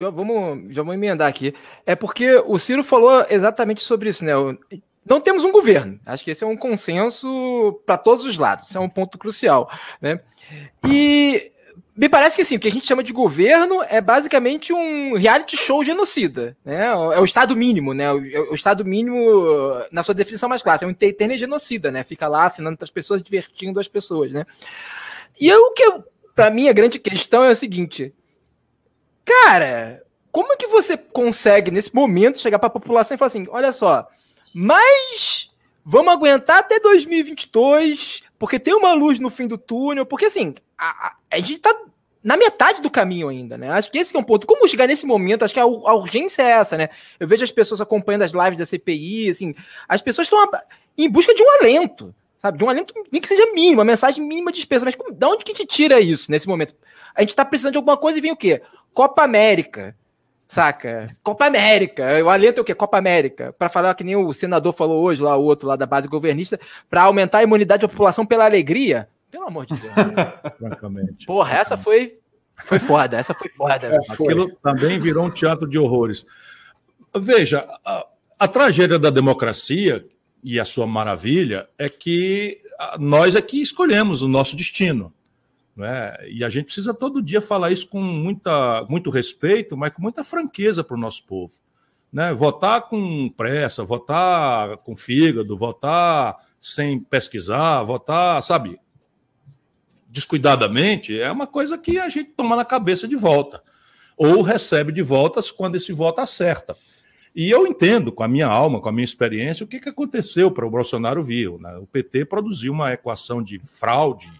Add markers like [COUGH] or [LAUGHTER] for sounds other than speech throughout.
vamos, já vamos emendar aqui. É porque o Ciro falou exatamente sobre isso, né? Não temos um governo. Acho que esse é um consenso para todos os lados. Isso é um ponto crucial, né? E me parece que assim, o que a gente chama de governo é basicamente um reality show genocida, né? É o Estado mínimo, né? O, Estado mínimo, na sua definição mais clássica, é um entertainer genocida, né? Fica lá assinando para as pessoas, divertindo as pessoas, né? E o que, para mim, a grande questão é o seguinte: cara, como é que você consegue, nesse momento, chegar para a população e falar assim: olha só, mas vamos aguentar até 2022, porque tem uma luz no fim do túnel, porque assim, a, a gente tá na metade do caminho ainda, né? Acho que esse é um ponto. Como chegar nesse momento? Acho que a, a, urgência é essa, né? Eu vejo as pessoas acompanhando as lives da CPI, assim, as pessoas estão em busca de um alento, sabe? De um alento, nem que seja mínimo, uma mensagem mínima de despesa. Mas como, de onde que a gente tira isso nesse momento? A gente tá precisando de alguma coisa e vem o quê? Copa América, saca? Copa América. O alento é o quê? Copa América. Para falar que nem o senador falou hoje, lá o outro lá da base governista, para aumentar a imunidade da população pela alegria. Pelo amor de Deus. [LAUGHS] Francamente. Porra, essa foi, foi foda. Essa foi foda. É, Aquilo também virou um teatro de horrores. Veja, a, a tragédia da democracia e a sua maravilha é que nós aqui escolhemos o nosso destino. É? E a gente precisa todo dia falar isso com muita, muito respeito, mas com muita franqueza para o nosso povo. Né? Votar com pressa, votar com fígado, votar sem pesquisar, votar, sabe, descuidadamente, é uma coisa que a gente toma na cabeça de volta. Ou recebe de voltas quando esse voto acerta. E eu entendo, com a minha alma, com a minha experiência, o que, que aconteceu para o Bolsonaro vir. Né? O PT produziu uma equação de fraude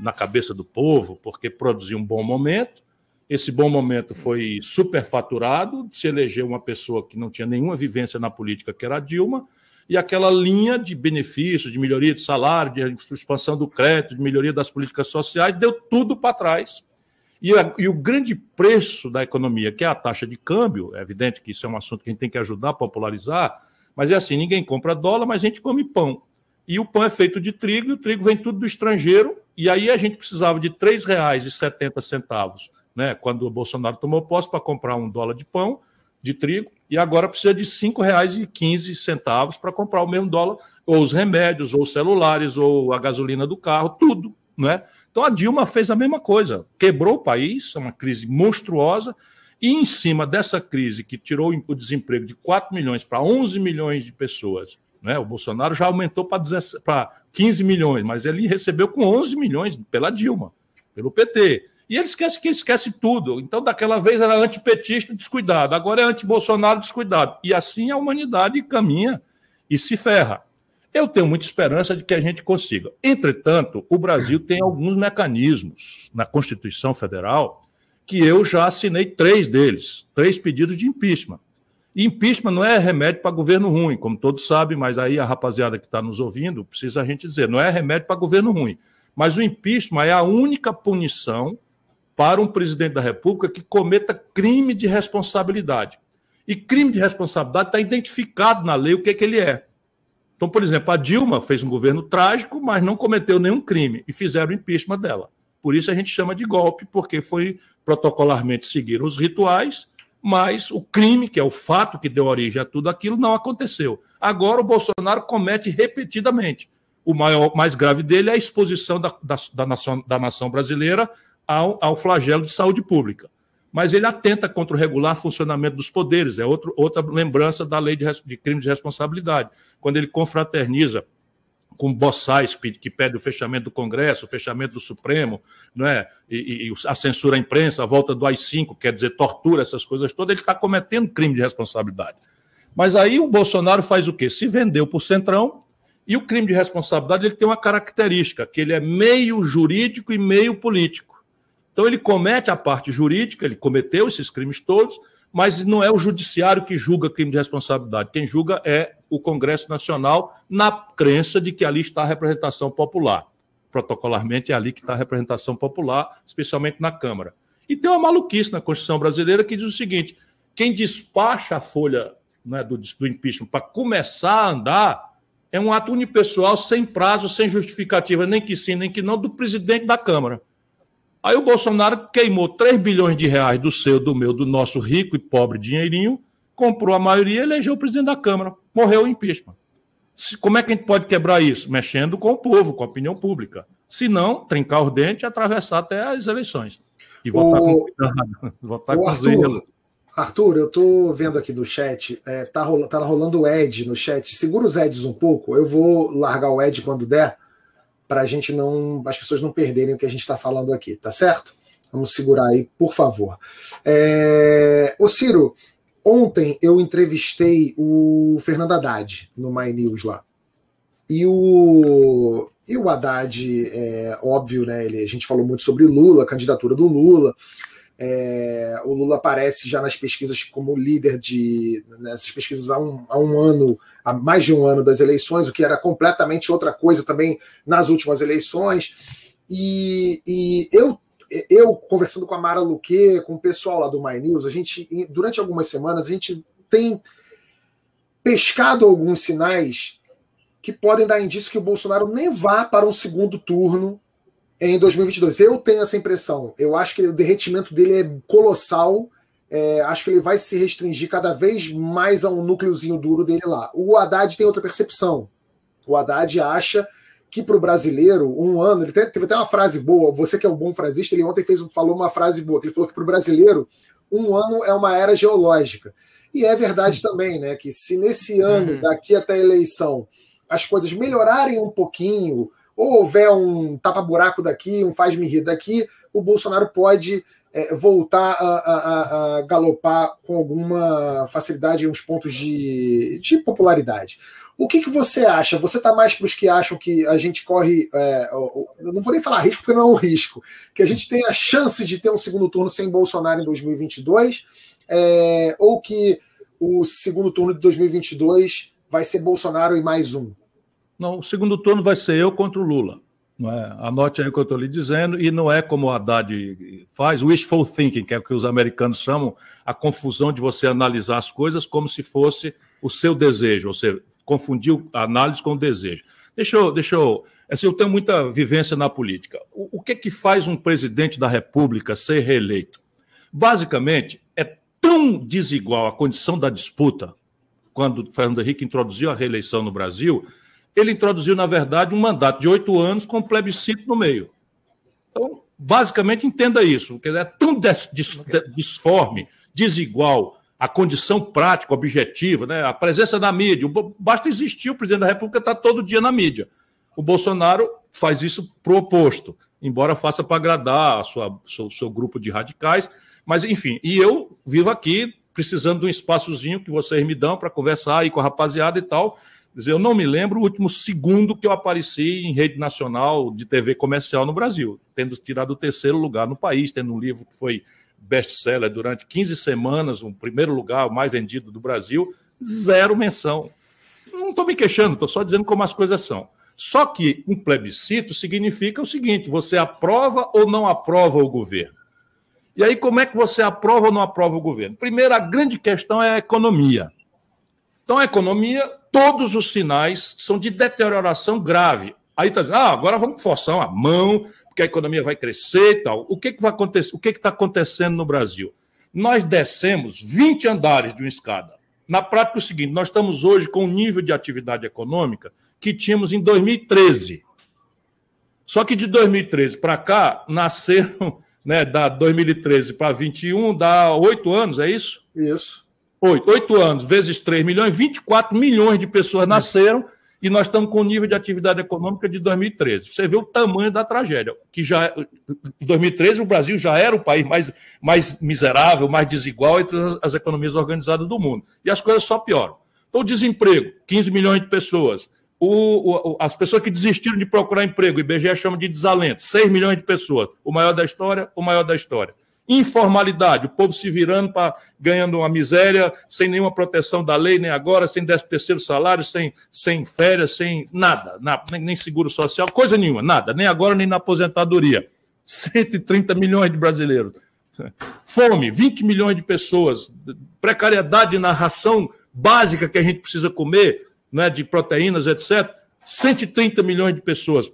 na cabeça do povo, porque produziu um bom momento. Esse bom momento foi superfaturado, se elegeu uma pessoa que não tinha nenhuma vivência na política, que era a Dilma, e aquela linha de benefícios, de melhoria de salário, de expansão do crédito, de melhoria das políticas sociais, deu tudo para trás. E, a, e, o grande preço da economia, que é a taxa de câmbio, é evidente que isso é um assunto que a gente tem que ajudar a popularizar, mas é assim: ninguém compra dólar, mas a gente come pão. E o pão é feito de trigo, e o trigo vem tudo do estrangeiro, e aí a gente precisava de R$ 3,70, né, quando o Bolsonaro tomou posse, para comprar um dólar de pão, de trigo, e agora precisa de R$ 5,15 para comprar o mesmo dólar, ou os remédios, ou os celulares, ou a gasolina do carro, tudo. Né? Então a Dilma fez a mesma coisa, quebrou o país, é uma crise monstruosa, e em cima dessa crise que tirou o desemprego de 4 milhões para 11 milhões de pessoas, né? o Bolsonaro já aumentou para 15 milhões, mas ele recebeu com 11 milhões pela Dilma, pelo PT. E ele esquece que ele esquece tudo. Então, daquela vez era antipetista descuidado, agora é anti-Bolsonaro descuidado. E assim a humanidade caminha e se ferra. Eu tenho muita esperança de que a gente consiga. Entretanto, o Brasil tem alguns mecanismos na Constituição Federal que eu já assinei três deles, três pedidos de impeachment. E impeachment não é remédio para governo ruim, como todos sabem, mas aí a rapaziada que está nos ouvindo precisa a gente dizer, não é remédio para governo ruim. Mas o impeachment é a única punição para um presidente da República que cometa crime de responsabilidade. E crime de responsabilidade está identificado na lei o que, é que ele é. Então, por exemplo, a Dilma fez um governo trágico, mas não cometeu nenhum crime e fizeram impeachment dela. Por isso a gente chama de golpe, porque foi protocolarmente seguir os rituais, mas o crime, que é o fato que deu origem a tudo aquilo, não aconteceu. Agora o Bolsonaro comete repetidamente. O maior, mais grave dele é a exposição da, da, da, nação, da nação brasileira ao, ao flagelo de saúde pública. Mas ele atenta contra o regular funcionamento dos poderes, é outro, outra lembrança da lei de, de crime de responsabilidade. Quando ele confraterniza com boçais que pede o fechamento do Congresso, o fechamento do Supremo, não é? E, e, a censura à imprensa, a volta do AI-5, quer dizer, tortura, essas coisas todas, ele está cometendo crime de responsabilidade. Mas aí o Bolsonaro faz o quê? Se vendeu para o Centrão, e o crime de responsabilidade ele tem uma característica, que ele é meio jurídico e meio político. Então ele comete a parte jurídica, ele cometeu esses crimes todos, mas não é o judiciário que julga crime de responsabilidade. Quem julga é o Congresso Nacional, na crença de que ali está a representação popular. Protocolarmente é ali que está a representação popular, especialmente na Câmara. E tem uma maluquice na Constituição brasileira que diz o seguinte: quem despacha a folha né, do, do impeachment para começar a andar é um ato unipessoal, sem prazo, sem justificativa, nem que sim, nem que não, do presidente da Câmara. Aí o Bolsonaro queimou 3 bilhões de reais do seu, do meu, do nosso rico e pobre dinheirinho, comprou a maioria e elegeu o presidente da Câmara. Morreu o impeachment. Como é que a gente pode quebrar isso? Mexendo com o povo, com a opinião pública. Se não, trincar os dentes e atravessar até as eleições. E votar o... com cuidado, [LAUGHS] votar o com Arthur, zelo. Arthur, eu tô vendo aqui no chat, é, tá, rolando, tá rolando o Ed no chat. Segura os Eds um pouco, eu vou largar o Ed quando der, para a gente não. as pessoas não perderem o que a gente está falando aqui, tá certo? Vamos segurar aí, por favor. É... Ô, Ciro, ontem eu entrevistei o Fernando Haddad no My News lá. E o, e o Haddad, é, óbvio, né? Ele, a gente falou muito sobre Lula, a candidatura do Lula. É, o Lula aparece já nas pesquisas como líder de nessas pesquisas há um, há um ano, há mais de um ano das eleições, o que era completamente outra coisa também nas últimas eleições. E, e eu, eu conversando com a Mara Luque, com o pessoal lá do My News, a gente durante algumas semanas a gente tem pescado alguns sinais que podem dar indício que o Bolsonaro nem vá para um segundo turno em 2022. Eu tenho essa impressão. Eu acho que o derretimento dele é colossal. É, acho que ele vai se restringir cada vez mais a um núcleozinho duro dele lá. O Haddad tem outra percepção. O Haddad acha que para o brasileiro, um ano, ele teve até uma frase boa, você que é um bom frasista, ele ontem fez, falou uma frase boa, que ele falou que para o brasileiro, um ano é uma era geológica. E é verdade também, né? Que se nesse ano, uhum. daqui até a eleição, as coisas melhorarem um pouquinho, ou houver um tapa-buraco daqui, um faz-me rir daqui, o Bolsonaro pode é, voltar a, a, a, galopar com alguma facilidade em uns pontos de, de popularidade. O que, que você acha? Você está mais para os que acham que a gente corre. É, não vou nem falar risco, porque não é um risco. Que a gente tem a chance de ter um segundo turno sem Bolsonaro em 2022, é, ou que o segundo turno de 2022 vai ser Bolsonaro e mais um? Não, o segundo turno vai ser eu contra o Lula. Não é? Anote aí o que eu estou lhe dizendo, e não é como o Haddad faz, wishful thinking, que é o que os americanos chamam, a confusão de você analisar as coisas como se fosse o seu desejo, ou seja, confundir a análise com o desejo. Deixa eu, deixa eu, assim, eu tenho muita vivência na política. O, o que que faz um presidente da República ser reeleito? Basicamente, é tão desigual a condição da disputa, quando Fernando Henrique introduziu a reeleição no Brasil, ele introduziu, na verdade, um mandato de oito anos com plebiscito no meio. Então, basicamente, entenda isso, porque é tão disforme, desigual a condição prática, objetiva, né? a presença na mídia. Basta existir o presidente da República está todo dia na mídia. O Bolsonaro faz isso pro oposto, embora faça para agradar sua, seu, seu grupo de radicais. Mas, enfim, e eu vivo aqui precisando de um espaçozinho que vocês me dão para conversar aí com a rapaziada e tal. Eu não me lembro o último segundo que eu apareci em rede nacional de TV comercial no Brasil, tendo tirado o terceiro lugar no país, tendo um livro que foi best-seller durante 15 semanas, o primeiro lugar, o mais vendido do Brasil, zero menção. Não estou me queixando, estou só dizendo como as coisas são. Só que um plebiscito significa o seguinte: você aprova ou não aprova o governo. E aí, como é que você aprova ou não aprova o governo? Primeiro, a grande questão é a economia. Então, a economia, todos os sinais são de deterioração grave. Aí está dizendo, ah, agora vamos forçar a mão, porque a economia vai crescer e tal. O que, que vai acontecer? O que está acontecendo no Brasil? Nós descemos 20 andares de uma escada. Na prática, é o seguinte: nós estamos hoje com um nível de atividade econômica que tínhamos em 2013. Só que de 2013 para cá, nasceram, [LAUGHS] né, da 2013 para 21, dá oito anos, é isso? Isso. Oito, oito anos, vezes 3 milhões, 24 milhões de pessoas nasceram e nós estamos com o nível de atividade econômica de 2013. Você vê o tamanho da tragédia, que já em 2013 o Brasil já era o país mais, mais miserável, mais desigual entre as economias organizadas do mundo. E as coisas só pioram. Então, o desemprego, 15 milhões de pessoas. O, o, as pessoas que desistiram de procurar emprego, o IBGE chama de desalento, 6 milhões de pessoas. O maior da história, o maior da história. Informalidade, o povo se virando para ganhando uma miséria, sem nenhuma proteção da lei, nem agora, sem décimo terceiro salário, sem, sem férias, sem nada, nada nem, nem seguro social, coisa nenhuma, nada, nem agora, nem na aposentadoria. 130 milhões de brasileiros. Fome, 20 milhões de pessoas, precariedade na ração básica que a gente precisa comer, né, de proteínas, etc. 130 milhões de pessoas.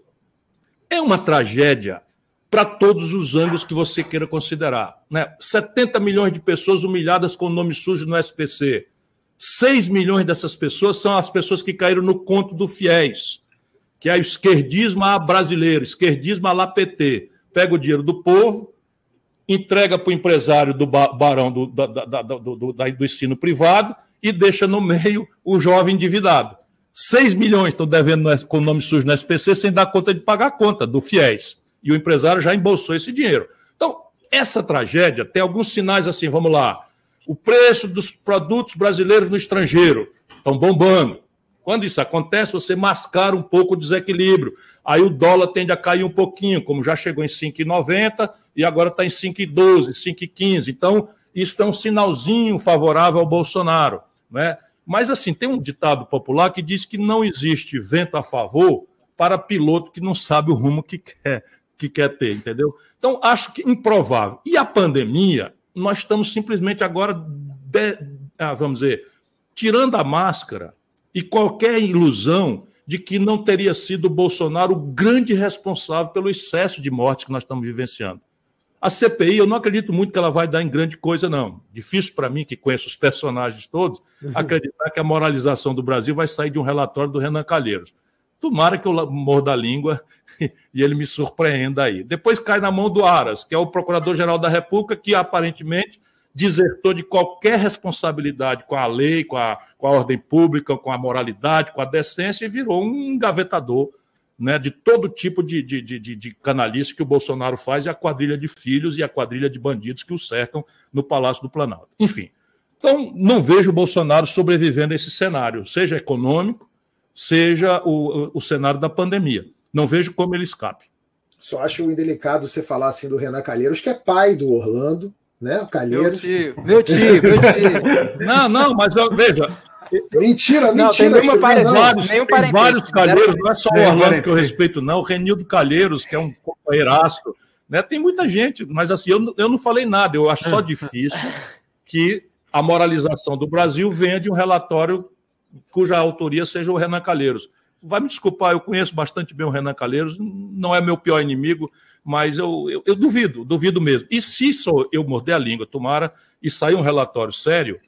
É uma tragédia para todos os ângulos que você queira considerar. Né? 70 milhões de pessoas humilhadas com o nome sujo no SPC. 6 milhões dessas pessoas são as pessoas que caíram no conto do FIES, que é o esquerdismo a brasileiro, esquerdismo lá PT. Pega o dinheiro do povo, entrega para o empresário do barão do, da, da, do, do, do ensino privado e deixa no meio o jovem endividado. 6 milhões estão devendo com o nome sujo no SPC sem dar conta de pagar a conta do FIES. E o empresário já embolsou esse dinheiro. Então, essa tragédia tem alguns sinais assim, vamos lá. O preço dos produtos brasileiros no estrangeiro estão bombando. Quando isso acontece, você mascara um pouco o desequilíbrio. Aí o dólar tende a cair um pouquinho, como já chegou em 5,90 e agora está em 5,12, 5,15. Então, isso é um sinalzinho favorável ao Bolsonaro. Né? Mas, assim, tem um ditado popular que diz que não existe vento a favor para piloto que não sabe o rumo que quer, que quer ter, entendeu? Então, acho que improvável. E a pandemia, nós estamos simplesmente agora, de, ah, vamos dizer, tirando a máscara e qualquer ilusão de que não teria sido o Bolsonaro o grande responsável pelo excesso de mortes que nós estamos vivenciando. A CPI, eu não acredito muito que ela vai dar em grande coisa, não. Difícil para mim, que conheço os personagens todos, [LAUGHS] acreditar que a moralização do Brasil vai sair de um relatório do Renan Calheiros. Tomara que eu morda a língua [LAUGHS] e ele me surpreenda aí. Depois cai na mão do Aras, que é o Procurador-Geral da República, que aparentemente desertou de qualquer responsabilidade com a lei, com a, com a ordem pública, com a moralidade, com a decência e virou um engavetador né, de todo tipo de, de, de, de canalice que o Bolsonaro faz e a quadrilha de filhos e a quadrilha de bandidos que o cercam no Palácio do Planalto. Enfim, então não vejo o Bolsonaro sobrevivendo a esse cenário, seja econômico, seja o, o cenário da pandemia. Não vejo como ele escape. Só acho indelicado você falar assim do Renan Calheiros, que é pai do Orlando, né? O Calheiros. Meu tio, meu tio, meu tio. [LAUGHS] não, não, mas veja, Mentira, não, mentira. Tem, pare... vários, tem vários Calheiros, não é só o Orlando que eu respeito, não. O Renildo Calheiros, que é um companheiraço. Né? Tem muita gente, mas assim, eu, eu não falei nada. Eu acho só difícil que a moralização do Brasil venha de um relatório cuja autoria seja o Renan Calheiros. Vai me desculpar, eu conheço bastante bem o Renan Calheiros, não é meu pior inimigo, mas eu, eu, eu duvido, duvido mesmo. E se sou eu morder a língua, tomara, e sair um relatório sério,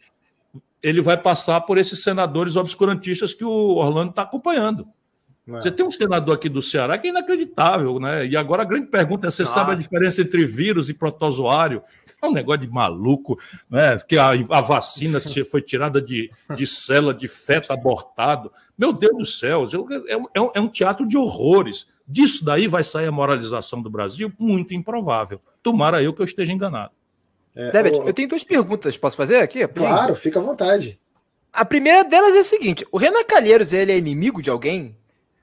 ele vai passar por esses senadores obscurantistas que o Orlando está acompanhando. É. Você tem um senador aqui do Ceará que é inacreditável, né? E agora a grande pergunta é: você ah. sabe a diferença entre vírus e protozoário? É um negócio de maluco, né? Que a, a vacina foi tirada de, de célula de feto abortado. Meu Deus do céu, é, é, é um teatro de horrores. Disso daí vai sair a moralização do Brasil? Muito improvável. Tomara eu que eu esteja enganado. É, Debet, o... eu tenho duas perguntas, posso fazer aqui? Claro, fica à vontade. A primeira delas é a seguinte: o Renan Calheiros ele é inimigo de alguém?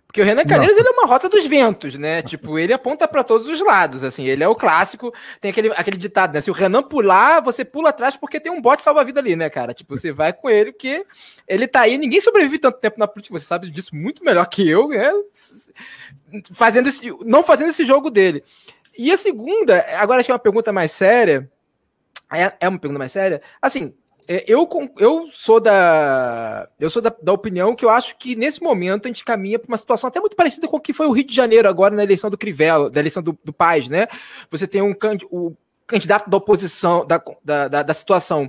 Porque o Renan Calheiros ele é uma roça dos ventos, né? [LAUGHS] tipo, ele aponta para todos os lados, assim. Ele é o clássico. Tem aquele, aquele ditado, né? Se o Renan pular, você pula atrás porque tem um bote salva-vida ali, né, cara? Tipo, você vai com ele porque ele tá aí. Ninguém sobrevive tanto tempo na política, você sabe disso muito melhor que eu, né? Fazendo esse, não fazendo esse jogo dele. E a segunda, agora achei uma pergunta mais séria é, é uma pergunta mais séria. Assim, é, eu, eu sou da eu sou da, da, opinião que eu acho que nesse momento a gente caminha para uma situação até muito parecida com o que foi o Rio de Janeiro agora na eleição do Crivella, da eleição do, do Paz, né? Você tem um o candidato da oposição da, da, da, da situação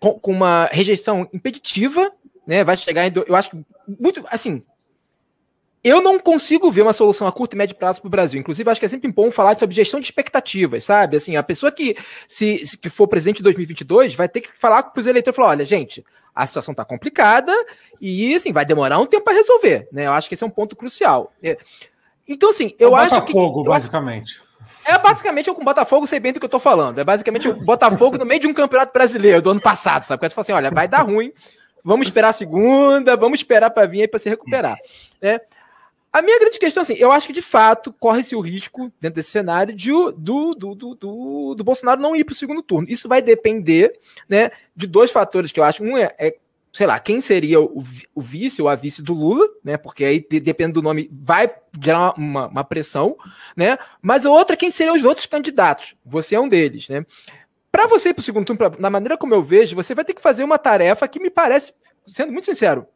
com, com, uma rejeição impeditiva, né? Vai chegar em, eu acho que muito assim eu não consigo ver uma solução a curto e médio prazo para o Brasil. Inclusive, acho que é sempre bom falar sobre gestão de expectativas, sabe? Assim, a pessoa que se, que for presidente em 2022 vai ter que falar para os eleitores, falar, olha, gente, a situação está complicada e, assim, vai demorar um tempo para resolver, né? Eu acho que esse é um ponto crucial. É, então, assim, eu é acho que... Botafogo, basicamente. É basicamente eu com o Botafogo sei bem do que eu tô falando. É basicamente o Botafogo no meio de um campeonato brasileiro do ano passado, sabe? Quando você fala assim, olha, vai dar ruim, vamos esperar a segunda, vamos esperar para vir aí para se recuperar, né? A minha grande questão, assim, eu acho que de fato corre-se o risco, dentro desse cenário, de, do, do, do, do, Bolsonaro não ir para o segundo turno. Isso vai depender né, de dois fatores que eu acho. Um é, é sei lá, quem seria o, o, vice ou a vice do Lula, né? Porque aí, de, dependendo do nome, vai gerar uma, uma, pressão, né? Mas a outra, quem seriam os outros candidatos? Você é um deles, né? Para você ir para o segundo turno, pra, na maneira como eu vejo, você vai ter que fazer uma tarefa que me parece, sendo muito sincero,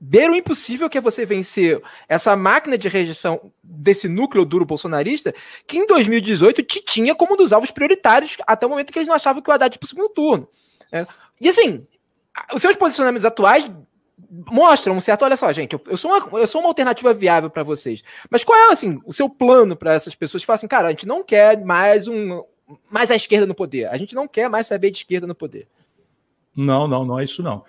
beira o impossível que é você vencer essa máquina de rejeição desse núcleo duro bolsonarista, que em 2018 te tinha como um dos alvos prioritários até o momento que eles não achavam que o Haddad para o segundo turno. É. E assim, os seus posicionamentos atuais mostram um certo, olha só, gente, eu, eu sou, uma, eu sou uma alternativa viável para vocês. Mas qual é assim o seu plano para essas pessoas que falam assim, cara, a gente não quer mais um mais a esquerda no poder. A gente não quer mais saber de esquerda no poder. Não, não, não é isso não.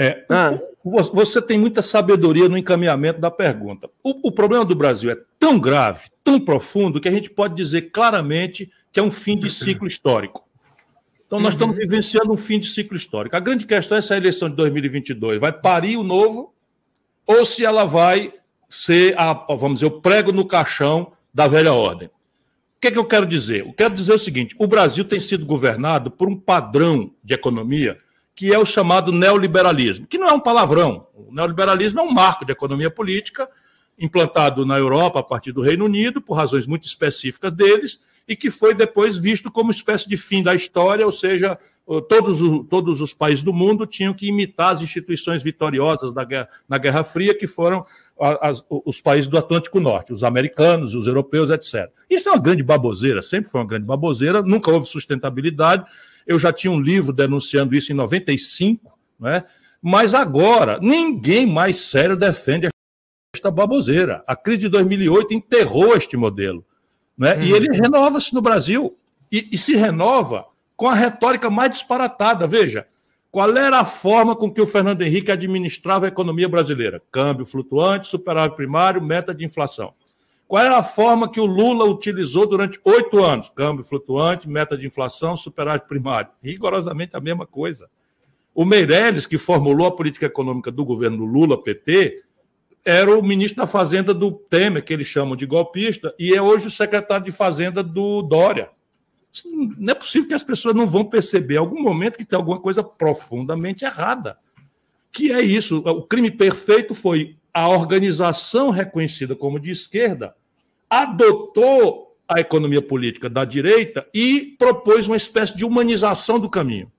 É, ah. Você tem muita sabedoria no encaminhamento da pergunta. O, o, problema do Brasil é tão grave, tão profundo, que a gente pode dizer claramente que é um fim de ciclo histórico. Então, nós uhum. estamos vivenciando um fim de ciclo histórico. A grande questão é se a eleição de 2022 vai parir o novo ou se ela vai ser, a, vamos dizer, o prego no caixão da velha ordem. O que, é que eu quero dizer? Eu quero dizer o seguinte: o Brasil tem sido governado por um padrão de economia que é o chamado neoliberalismo, que não é um palavrão. O neoliberalismo é um marco de economia política implantado na Europa a partir do Reino Unido, por razões muito específicas deles, e que foi depois visto como espécie de fim da história, ou seja, todos, todos os países do mundo tinham que imitar as instituições vitoriosas da guerra, na Guerra Fria, que foram as, os países do Atlântico Norte, os americanos, os europeus, etc. Isso é uma grande baboseira, sempre foi uma grande baboseira, nunca houve sustentabilidade. Eu já tinha um livro denunciando isso em 95, né? mas agora ninguém mais sério defende esta baboseira. A crise de 2008 enterrou este modelo. Né? Uhum. E ele renova-se no Brasil. E, e, se renova com a retórica mais disparatada. Veja, qual era a forma com que o Fernando Henrique administrava a economia brasileira? Câmbio flutuante, superávit primário, meta de inflação. Qual era a forma que o Lula utilizou durante oito anos? Câmbio flutuante, meta de inflação, superávit primário. Rigorosamente a mesma coisa. O Meirelles, que formulou a política econômica do governo Lula-PT, era o ministro da Fazenda do Temer, que eles chamam de golpista, e é hoje o secretário de Fazenda do Dória. Não é possível que as pessoas não vão perceber em algum momento que tem alguma coisa profundamente errada. Que é isso? O crime perfeito foi a organização reconhecida como de esquerda adotou a economia política da direita e propôs uma espécie de humanização do caminho.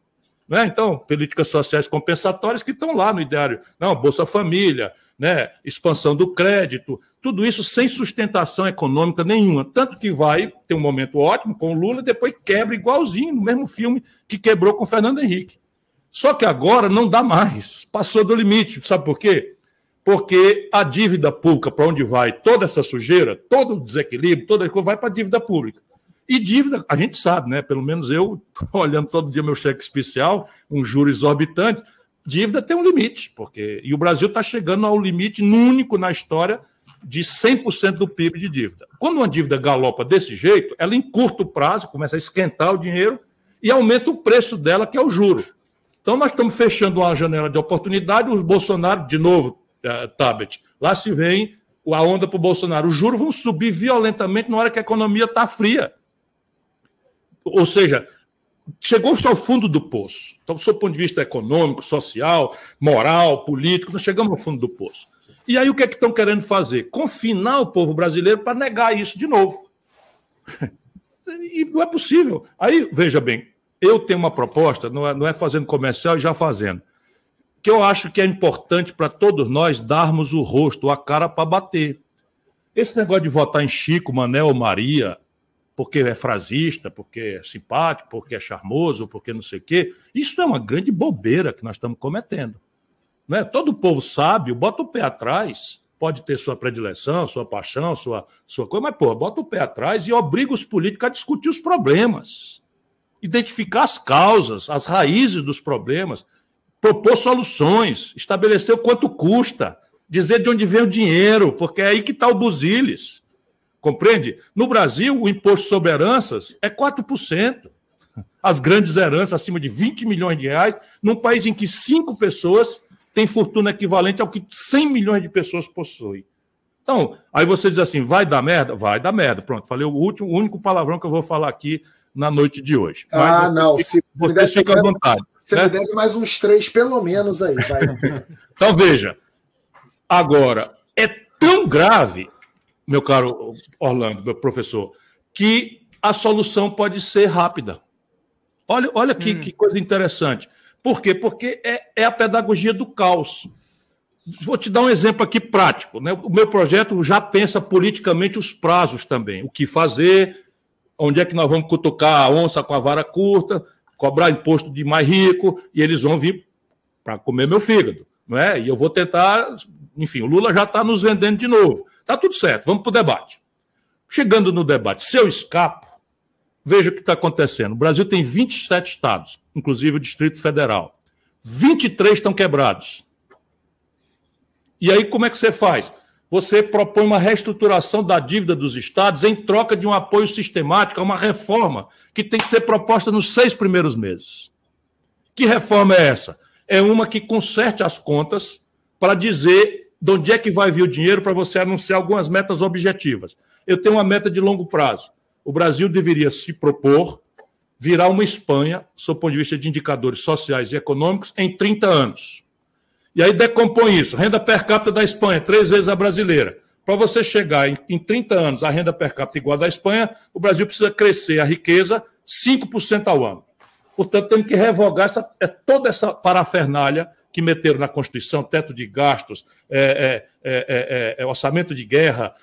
Né? Então, políticas sociais compensatórias que estão lá no ideário. Não, Bolsa Família, né? expansão do crédito, tudo isso sem sustentação econômica nenhuma. Tanto que vai ter um momento ótimo com o Lula depois quebra igualzinho, no mesmo filme que quebrou com o Fernando Henrique. Só que agora não dá mais, passou do limite. Sabe por quê? Porque a dívida pública, para onde vai toda essa sujeira, todo o desequilíbrio, toda coisa, vai para a dívida pública. E dívida, a gente sabe, né? Pelo menos eu, [LAUGHS] olhando todo dia meu cheque especial, um juro exorbitante, dívida tem um limite, porque e o Brasil está chegando ao limite único na história de 100% do PIB de dívida. Quando uma dívida galopa desse jeito, ela em curto prazo começa a esquentar o dinheiro e aumenta o preço dela, que é o juro. Então nós estamos fechando uma janela de oportunidade, os Bolsonaro, de novo, uh, Tabet, lá se vem a onda para o Bolsonaro. Os juros vão subir violentamente na hora que a economia está fria. Ou seja, chegou-se ao fundo do poço. Então, do seu ponto de vista econômico, social, moral, político, nós chegamos ao fundo do poço. E aí o que é que estão querendo fazer? Confinar o povo brasileiro para negar isso de novo. [LAUGHS] E não é possível. Aí, veja bem, eu tenho uma proposta, não é, não é fazendo comercial e já fazendo, que eu acho que é importante para todos nós darmos o rosto, a cara para bater. Esse negócio de votar em Chico, Manel, Maria, porque é frasista, porque é simpático, porque é charmoso, porque não sei o quê. Isso é uma grande bobeira que nós estamos cometendo. Né? Todo povo sábio bota o pé atrás, pode ter sua predileção, sua paixão, sua, sua coisa, mas, pô, bota o pé atrás e obriga os políticos a discutir os problemas, identificar as causas, as raízes dos problemas, propor soluções, estabelecer o quanto custa, dizer de onde vem o dinheiro, porque é aí que está o buziles. Compreende? No Brasil, o imposto sobre heranças é 4%. As grandes heranças acima de 20 milhões de reais, num país em que cinco pessoas têm fortuna equivalente ao que 100 milhões de pessoas possuem. Então, aí você diz assim: vai dar merda? Vai dar merda. Pronto, falei o último, o único palavrão que eu vou falar aqui na noite de hoje. Ah, Mas, não. Se, você se fica à vontade. Você né? me deve mais uns três, pelo menos, aí. [LAUGHS] então, veja. Agora, é tão grave meu caro Orlando, meu professor, que a solução pode ser rápida. Olha, olha que, hum. que coisa interessante. Por quê? Porque é, é a pedagogia do caos. vou te dar um exemplo aqui prático. Né? O meu projeto já pensa politicamente os prazos também. O que fazer, onde é que nós vamos cutucar a onça com a vara curta, cobrar imposto de mais rico, e eles vão vir para comer meu fígado. Não é? E eu vou tentar. Enfim, o Lula já está nos vendendo de novo. Está tudo certo, vamos para o debate. Chegando no debate, se eu escapo, veja o que está acontecendo. O Brasil tem 27 estados, inclusive o Distrito Federal. 23 estão quebrados. E aí, como é que você faz? Você propõe uma reestruturação da dívida dos estados em troca de um apoio sistemático a uma reforma que tem que ser proposta nos seis primeiros meses. Que reforma é essa? É uma que conserte as contas para dizer de onde é que vai vir o dinheiro para você anunciar algumas metas objetivas. Eu tenho uma meta de longo prazo. O Brasil deveria se propor virar uma Espanha, sob o ponto de vista de indicadores sociais e econômicos, em 30 anos. E aí decompõe isso. Renda per capita da Espanha, três vezes a brasileira. Para você chegar em, em 30 anos a renda per capita igual à da Espanha, o Brasil precisa crescer a riqueza 5% ao ano. Portanto, temos que revogar essa, é, toda essa parafernália que meteram na Constituição, teto de gastos, é, é, é, orçamento de guerra,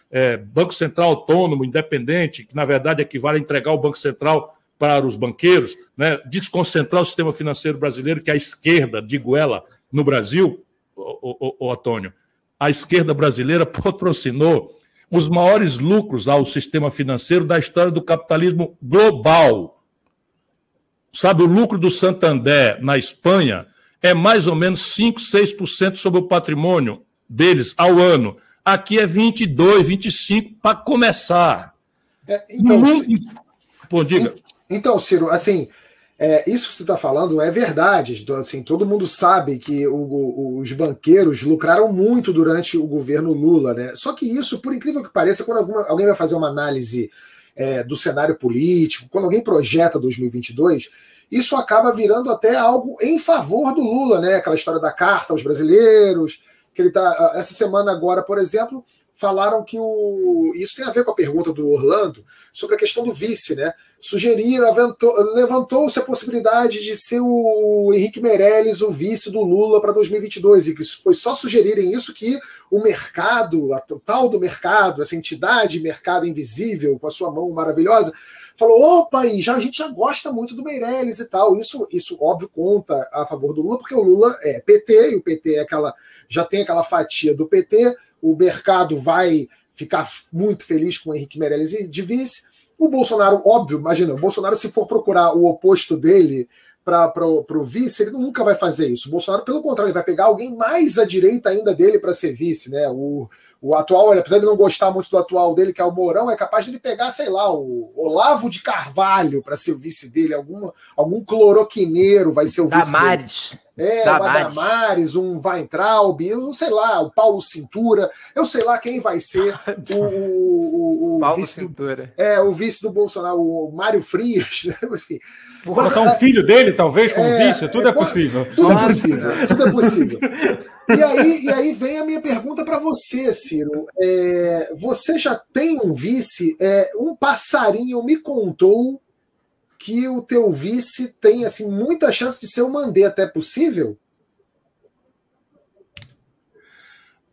Banco Central autônomo, independente, que na verdade equivale a entregar o Banco Central para os banqueiros, né? desconcentrar o sistema financeiro brasileiro, que a esquerda, digo ela, no Brasil, o, o, o Antônio, a esquerda brasileira [LAUGHS] patrocinou os maiores lucros ao sistema financeiro da história do capitalismo global. Sabe, o lucro do Santander na Espanha é mais ou menos 5, 6% sobre o patrimônio deles ao ano. Aqui é 22, 25 para começar. É, então, Pô, diga. Então, Ciro, assim, é, isso que você está falando é verdade. Assim, todo mundo sabe que o, os banqueiros lucraram muito durante o governo Lula, né? Só que isso, por incrível que pareça, quando alguma, alguém vai fazer uma análise é, do cenário político, quando alguém projeta 2022, isso acaba virando até algo em favor do Lula, né? Aquela história da carta aos brasileiros, que ele tá essa semana agora, por exemplo, falaram que o. Isso tem a ver com a pergunta do Orlando sobre a questão do vice, né? Sugerir, levantou-se a possibilidade de ser o Henrique Meirelles o vice do Lula para 2022, e que foi só sugerirem isso que o mercado, a tal do mercado, essa entidade mercado invisível, com a sua mão maravilhosa, falou: opa, e já, a gente já gosta muito do Meirelles e tal. Isso, isso óbvio, conta a favor do Lula, porque o Lula é PT, e o PT é aquela, já tem aquela fatia do PT o mercado vai ficar muito feliz com o Henrique Meirelles de vice. O Bolsonaro, óbvio, imagina, o Bolsonaro, se for procurar o oposto dele para o vice, ele nunca vai fazer isso. O Bolsonaro, pelo contrário, ele vai pegar alguém mais à direita ainda dele para ser vice, né? O, o atual, apesar de não gostar muito do atual dele, que é o Mourão, é capaz de ele pegar, sei lá, o Olavo de Carvalho para ser o vice dele, algum, algum cloroquineiro vai ser o vice Damares. dele. É, Damares. o Adamares, um Weintraub, eu sei lá, o Paulo Cintura, eu sei lá quem vai ser [LAUGHS] o, o, o Paulo vice Cintura. Do, é, o vice do Bolsonaro, o Mário Frias, [LAUGHS] né, enfim. Botar um filho dele, talvez, como é, vice, tudo é, é possível. Tudo é possível, tudo é possível. E aí, e aí vem a minha pergunta para você, Ciro. É, você já tem um vice? É, um passarinho me contou que o teu vice tem assim muita chance de ser o Mandetta. É possível?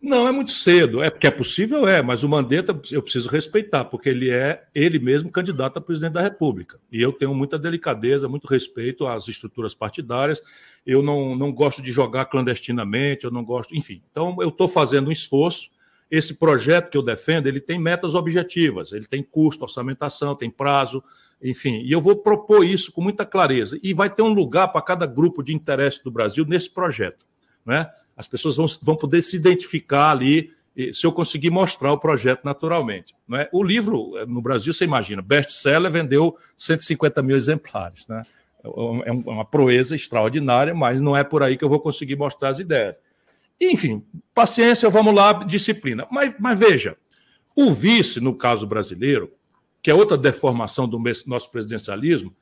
Não, é muito cedo. É porque é possível, é, mas o Mandetta eu preciso respeitar, porque ele é ele mesmo candidato a presidente da República. E eu tenho muita delicadeza, muito respeito às estruturas partidárias. Eu não, não gosto de jogar clandestinamente, eu não gosto, enfim. Então, eu estou fazendo um esforço. Esse projeto que eu defendo, ele tem metas objetivas, ele tem custo, orçamentação, tem prazo, enfim. E eu vou propor isso com muita clareza. E vai ter um lugar para cada grupo de interesse do Brasil nesse projeto, né? As pessoas vão, vão poder se identificar ali se eu conseguir mostrar o projeto naturalmente. Não é? O livro, no Brasil, você imagina, best-seller vendeu 150 mil exemplares. Né? É, é uma proeza extraordinária, mas não é por aí que eu vou conseguir mostrar as ideias. Enfim, paciência, vamos lá, disciplina. Mas, mas veja, o vice, no caso brasileiro, que é outra deformação do nosso presidencialismo,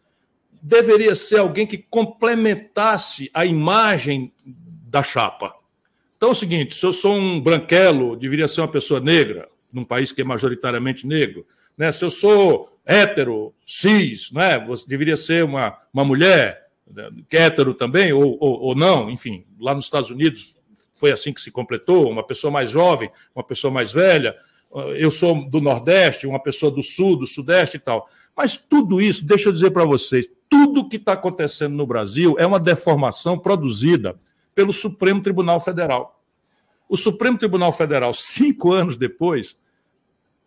deveria ser alguém que complementasse a imagem da chapa. Então é o seguinte: se eu sou um branquelo, deveria ser uma pessoa negra, num país que é majoritariamente negro. Né? Se eu sou hétero, cis, né? Você deveria ser uma, uma mulher, né? hétero também, ou, ou, ou não, enfim, lá nos Estados Unidos foi assim que se completou, uma pessoa mais jovem, uma pessoa mais velha, eu sou do Nordeste, uma pessoa do Sul, do Sudeste e tal. Mas tudo isso, deixa eu dizer para vocês, tudo que está acontecendo no Brasil é uma deformação produzida pelo Supremo Tribunal Federal. O Supremo Tribunal Federal, cinco anos depois,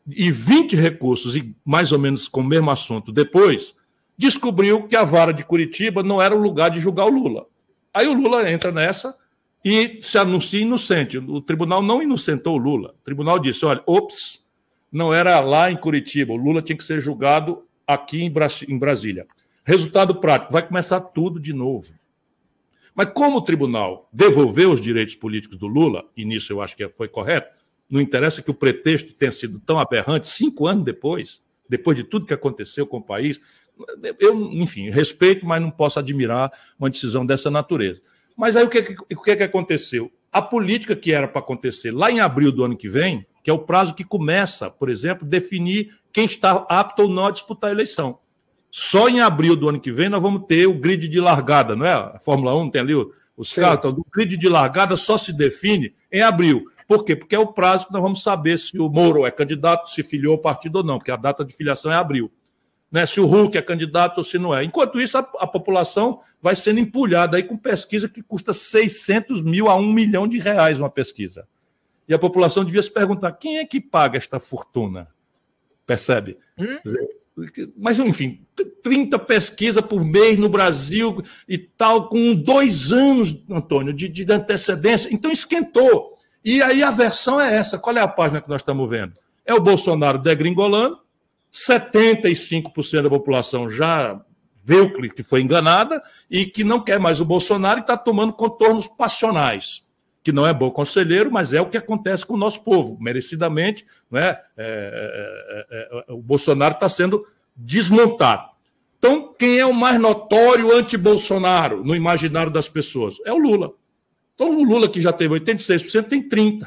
e 20 recursos, e mais ou menos com o mesmo assunto depois, descobriu que a vara de Curitiba não era o lugar de julgar o Lula. Aí o Lula entra nessa e se anuncia inocente. O tribunal não inocentou o Lula. O tribunal disse: olha, ops, não era lá em Curitiba, o Lula tinha que ser julgado aqui em Brasília. Resultado prático: vai começar tudo de novo. Mas como o tribunal devolveu os direitos políticos do Lula, e nisso eu acho que foi correto, não interessa que o pretexto tenha sido tão aberrante, cinco anos depois, depois de tudo que aconteceu com o país, eu, enfim, respeito, mas não posso admirar uma decisão dessa natureza. Mas aí o que, o que, que aconteceu? A política que era para acontecer lá em abril do ano que vem, que é o prazo que começa, por exemplo, definir quem está apto ou não a disputar a eleição. Só em abril do ano que vem nós vamos ter o grid de largada, não é? A Fórmula 1 tem ali os carros. O grid de largada só se define em abril. Por quê? Porque é o prazo que nós vamos saber se o Moro é candidato, se filiou ao partido ou não, porque a data de filiação é abril. Né? Se o Hulk é candidato ou se não é. Enquanto isso, a, a população vai sendo empulhada aí com pesquisa que custa 600 mil a 1 milhão de reais uma pesquisa. E a população devia se perguntar: quem é que paga esta fortuna? Percebe? Hum? Mas, enfim, 30 pesquisas por mês no Brasil e tal, com dois anos, Antônio, de, de antecedência. Então, esquentou. E aí a versão é essa. Qual é a página que nós estamos vendo? É o Bolsonaro degringolando, 75% da população já viu que foi enganada e que não quer mais o Bolsonaro e está tomando contornos passionais que não é bom conselheiro, mas é o que acontece com o nosso povo, merecidamente. Não é? é, é, é, é o Bolsonaro está sendo desmontado. Então, quem é o mais notório anti-Bolsonaro no imaginário das pessoas? É o Lula. Então, o Lula, que já teve 86%, tem 30%.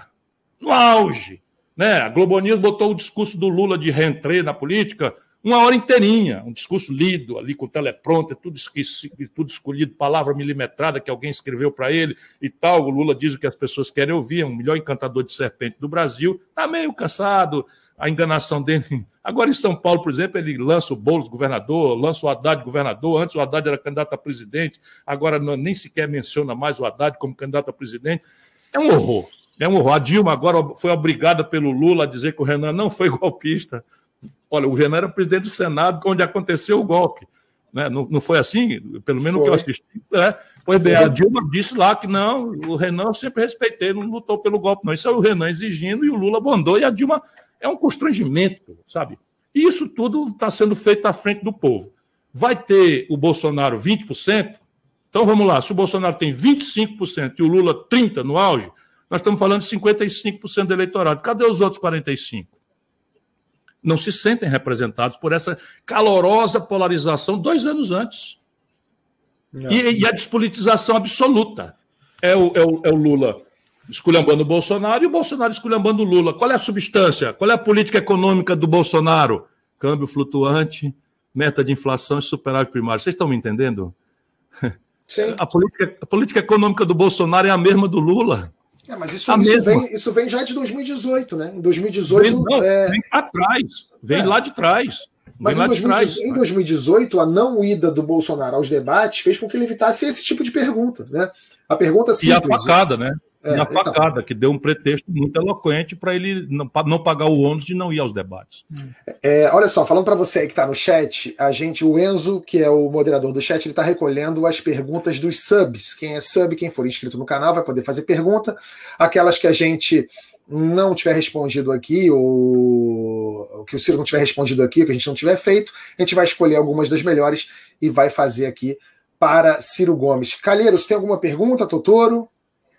No auge. Né? A Globo News botou o discurso do Lula de reentrée na política uma hora inteirinha, um discurso lido ali com teleprompter, tudo, tudo escolhido, palavra milimetrada que alguém escreveu para ele e tal. O Lula diz o que as pessoas querem ouvir, é o melhor encantador de serpente do Brasil. Está meio cansado, a enganação dele. Agora, em São Paulo, por exemplo, ele lança o Boulos governador, lança o Haddad governador. Antes o Haddad era candidato a presidente, agora não, nem sequer menciona mais o Haddad como candidato a presidente. É um horror. É um horror. A Dilma agora foi obrigada pelo Lula a dizer que o Renan não foi golpista. Olha, o Renan era presidente do Senado, onde aconteceu o golpe. Né? Não, não foi assim? Pelo menos o que eu assisti. É. Pois bem, a Dilma disse lá que não, o Renan eu sempre respeitei, não lutou pelo golpe, não. Isso é o Renan exigindo e o Lula mandou, e a Dilma é um constrangimento, sabe? E isso tudo está sendo feito à frente do povo. Vai ter o Bolsonaro 20%? Então vamos lá, se o Bolsonaro tem 25% e o Lula 30% no auge, nós estamos falando de 55% do eleitorado. Cadê os outros 45%? não se sentem representados por essa calorosa polarização dois anos antes. E, e, a despolitização absoluta. É o, é o, é o Lula esculhambando o Bolsonaro e o Bolsonaro esculhambando o Lula. Qual é a substância? Qual é a política econômica do Bolsonaro? Câmbio flutuante, meta de inflação e superávit primário. Vocês estão me entendendo? Sim. A política, a política econômica do Bolsonaro é a mesma do Lula. É, mas isso, isso vem, isso, vem, já de 2018, né? Em 2018. Vem, não, é... vem atrás, vem é. lá de trás. Mas em, 2018, em 2018, a não ida do Bolsonaro aos debates fez com que ele evitasse esse tipo de pergunta, né? A pergunta simples. E a facada, né? É, e a então. facada, que deu um pretexto muito eloquente para ele não, não, pagar o ônus de não ir aos debates. É, olha só, falando para você aí que está no chat, a gente, o Enzo, que é o moderador do chat, ele está recolhendo as perguntas dos subs. Quem é sub, quem for inscrito no canal, vai poder fazer pergunta. Aquelas que a gente não tiver respondido aqui, ou que o Ciro não tiver respondido aqui, que a gente não tiver feito, a gente vai escolher algumas das melhores e vai fazer aqui para Ciro Gomes. Calheiros, tem alguma pergunta, Totoro?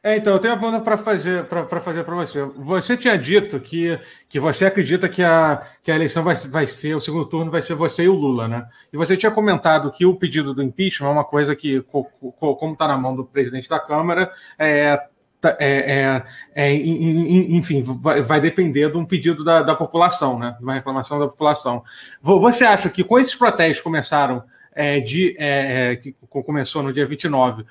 É, então, eu tenho uma pergunta para fazer para fazer para você. Você tinha dito que, que você acredita que a, que a eleição vai, vai ser, o segundo turno vai ser você e o Lula, né? E você tinha comentado que o pedido do impeachment é uma coisa que, como está na mão do presidente da Câmara, é, tá, é, é, é, enfim, vai, vai, depender de um pedido da, da população, né? De uma reclamação da população. Você acha que com esses protestos começaram é, de é, é, que começou no dia 29,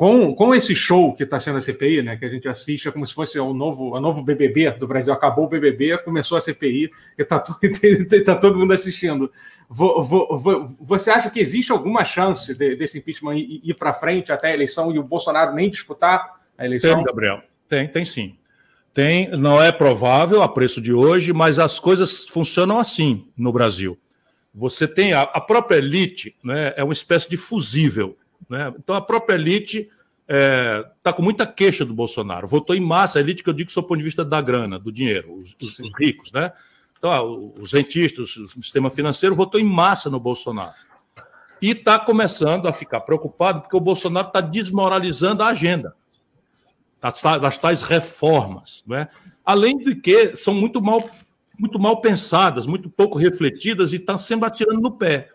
com, com esse show que está sendo a CPI, né, que a gente assiste é como se fosse o novo, o novo BBB do Brasil. Acabou o BBB, começou a CPI e está [LAUGHS] tá todo mundo assistindo. Vou, vou, vou, você acha que existe alguma chance de, desse impeachment ir, ir para frente até a eleição e o Bolsonaro nem disputar a eleição? Tem, Gabriel. Tem, tem sim. Tem, não é provável a preço de hoje, mas as coisas funcionam assim no Brasil. Você tem a, a própria elite, né, é uma espécie de fusível né? Então a própria elite está é, tá com muita queixa do Bolsonaro. Votou em massa, a elite que eu digo do ponto de vista da grana, do dinheiro, os, os, os ricos, né? Então, ah, os rentistas, o sistema financeiro votou em massa no Bolsonaro. E está começando a ficar preocupado porque o Bolsonaro está desmoralizando a agenda das, das tais reformas. Né? Além de que são muito mal, muito mal pensadas, muito pouco refletidas e estão tá sempre atirando no pé.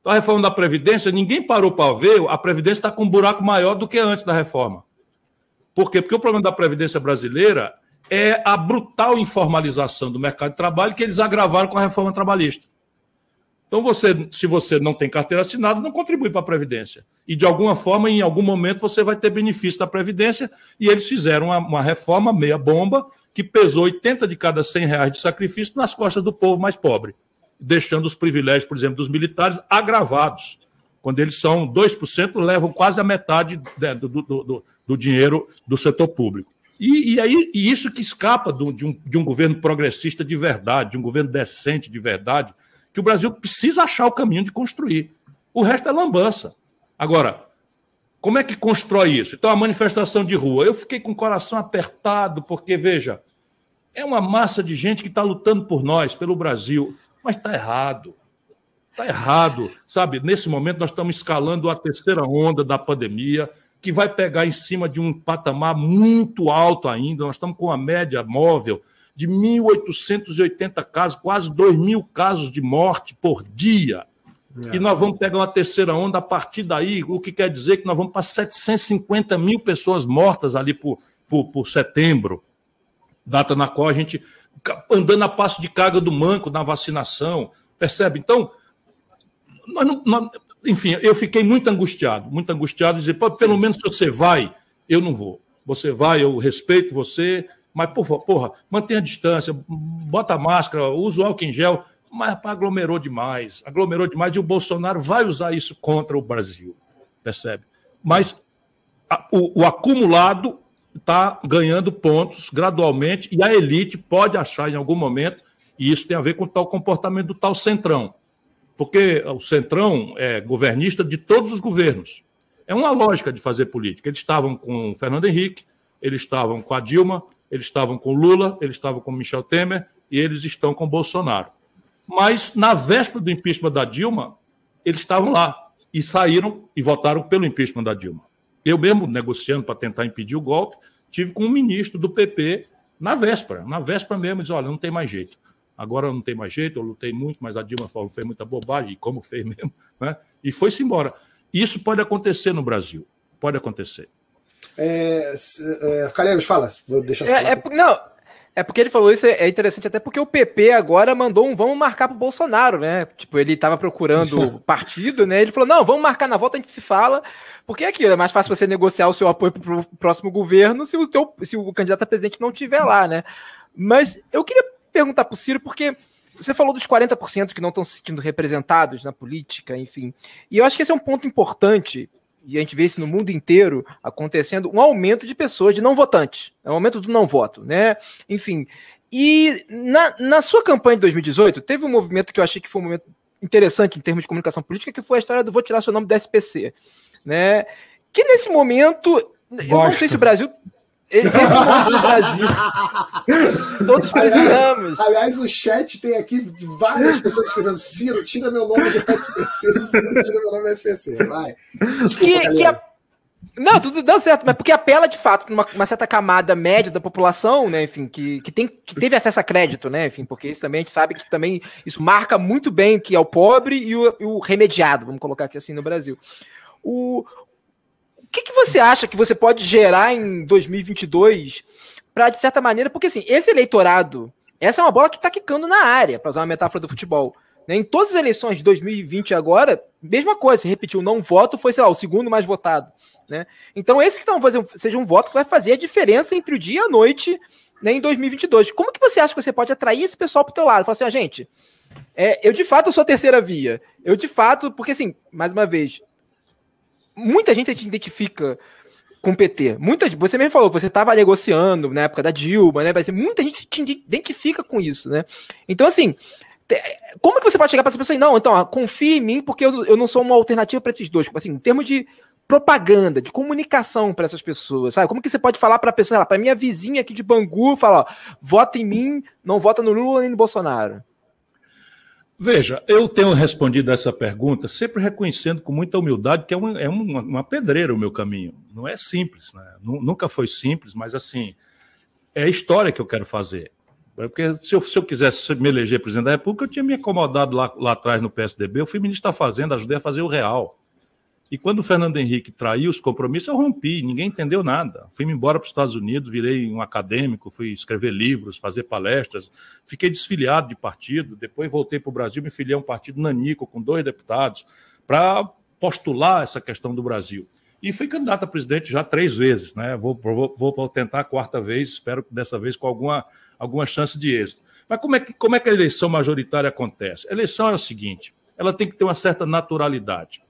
Então, a reforma da Previdência, ninguém parou para ver, a Previdência está com um buraco maior do que antes da reforma. Por quê? Porque o problema da Previdência brasileira é a brutal informalização do mercado de trabalho que eles agravaram com a reforma trabalhista. Então, você, se você não tem carteira assinada, não contribui para a Previdência. E, de alguma forma, em algum momento, você vai ter benefício da Previdência. E eles fizeram uma, uma reforma meia-bomba que pesou 80 de cada 100 reais de sacrifício nas costas do povo mais pobre deixando os privilégios, por exemplo, dos militares agravados. Quando eles são 2%, levam quase a metade do, do, do, do dinheiro do setor público. E, e, aí, e isso que escapa do, de, um, de um governo progressista de verdade, de um governo decente de verdade, que o Brasil precisa achar o caminho de construir. O resto é lambança. Agora, como é que constrói isso? Então, a manifestação de rua. Eu fiquei com o coração apertado, porque, veja, é uma massa de gente que está lutando por nós, pelo Brasil. Mas está errado. Está errado. Sabe, nesse momento nós estamos escalando a terceira onda da pandemia, que vai pegar em cima de um patamar muito alto ainda. Nós estamos com uma média móvel de 1.880 casos, quase 2 mil casos de morte por dia. É. E nós vamos pegar uma terceira onda a partir daí, o que quer dizer que nós vamos para 750 mil pessoas mortas ali por, por, por setembro, data na qual a gente andando a passo de carga do manco na vacinação, percebe? Então, nós não, nós, enfim, eu fiquei muito angustiado, muito angustiado, dizer, pelo menos se você vai, eu não vou. Você vai, eu respeito você, mas, por favor, porra, mantenha a distância, bota a máscara, usa o álcool em gel, mas aglomerou demais, aglomerou demais, e o Bolsonaro vai usar isso contra o Brasil, percebe? Mas a, o, o acumulado está ganhando pontos gradualmente e a elite pode achar em algum momento, e isso tem a ver com o tal comportamento do tal centrão. Porque o centrão é governista de todos os governos. É uma lógica de fazer política. Eles estavam com o Fernando Henrique, eles estavam com a Dilma, eles estavam com Lula, eles estavam com Michel Temer e eles estão com Bolsonaro. Mas na véspera do impeachment da Dilma, eles estavam lá e saíram e votaram pelo impeachment da Dilma. Eu mesmo, negociando para tentar impedir o golpe, tive com um ministro do PP na véspera, na véspera mesmo, disse, olha, não tem mais jeito. Agora não tem mais jeito, eu lutei muito, mas a Dilma falou, fez muita bobagem, e como fez [LAUGHS] mesmo, né? E foi-se embora. Isso pode acontecer no Brasil, pode acontecer. É, é, Calheiros, fala, vou deixar é, é, Não, é porque ele falou isso, é interessante até porque o PP agora mandou um vamos marcar pro Bolsonaro, né? Tipo, ele tava procurando [LAUGHS] partido, né? Ele falou: não, vamos marcar na volta, a gente se fala. Porque é aquilo, é mais fácil você negociar o seu apoio pro próximo governo se o, teu, se o candidato a presidente não tiver lá, né? Mas eu queria perguntar pro Ciro, porque você falou dos 40% que não estão se sentindo representados na política, enfim. E eu acho que esse é um ponto importante e a gente vê isso no mundo inteiro acontecendo, um aumento de pessoas, de não votantes, é um aumento do não voto, né? Enfim. E na, na sua campanha de 2018, teve um movimento que eu achei que foi um momento interessante em termos de comunicação política, que foi a história do vou tirar seu nome da SPC, né? Que nesse momento, eu não sei se o Brasil esse é o do Brasil. Todos precisamos. Aliás, o chat tem aqui várias pessoas escrevendo: Ciro, tira meu nome do SPC. Ciro, tira meu nome do SPC. Vai. Desculpa, que, que a... Não, tudo deu certo, mas porque apela de fato para uma, uma, certa camada média da população, né? Enfim, que, que, tem, que teve acesso a crédito, né? Enfim, porque isso também a gente sabe que também isso marca muito bem que é o pobre e o, e o remediado, vamos colocar aqui assim no Brasil. O, que, que você acha que você pode gerar em 2022 para, de certa maneira, porque assim, esse eleitorado, essa é uma bola que está quicando na área, para usar uma metáfora do futebol. Né? Em todas as eleições de 2020 agora, mesma coisa, se repetiu, não voto, foi, sei lá, o segundo mais votado. Né? Então, esse que estão fazendo seja um voto que vai fazer a diferença entre o dia e a noite né, em 2022. Como que você acha que você pode atrair esse pessoal para o teu lado? Falar assim, ah, gente, é, eu de fato sou a terceira via. Eu de fato, porque assim, mais uma vez, muita gente te identifica com o PT. Muita, você mesmo falou, você estava negociando na época da Dilma, né? Muita gente te identifica com isso, né? Então, assim, como que você pode chegar para essa pessoa e não, então, confie em mim porque eu, eu não sou uma alternativa para esses dois, tipo assim, em termos de propaganda, de comunicação para essas pessoas, sabe? Como que você pode falar para a pessoa, para minha vizinha aqui de Bangu, falar, ó, vota em mim, não vota no Lula nem no Bolsonaro? Veja, eu tenho respondido essa pergunta sempre reconhecendo com muita humildade que é, uma, é uma, uma pedreira o meu caminho. Não é simples, né? Nunca foi simples, mas assim, é a história que eu quero fazer. Porque se eu, se eu quisesse me eleger presidente da República, eu tinha me acomodado lá, lá atrás no PSDB, eu fui ministro da Fazenda, ajudei a fazer o real. E quando o Fernando Henrique traiu os compromissos, eu rompi, ninguém entendeu nada. Fui-me embora para os Estados Unidos, virei um acadêmico, fui escrever livros, fazer palestras, fiquei desfiliado de partido, depois voltei para o Brasil, me filiei a um partido nanico com dois deputados, para postular essa questão do Brasil. E fui candidato a presidente já três vezes, né? Vou, vou, vou tentar a quarta vez, espero que dessa vez com alguma, alguma chance de êxito. Mas como é, que, como é que a eleição majoritária acontece? A eleição é o seguinte: ela tem que ter uma certa naturalidade.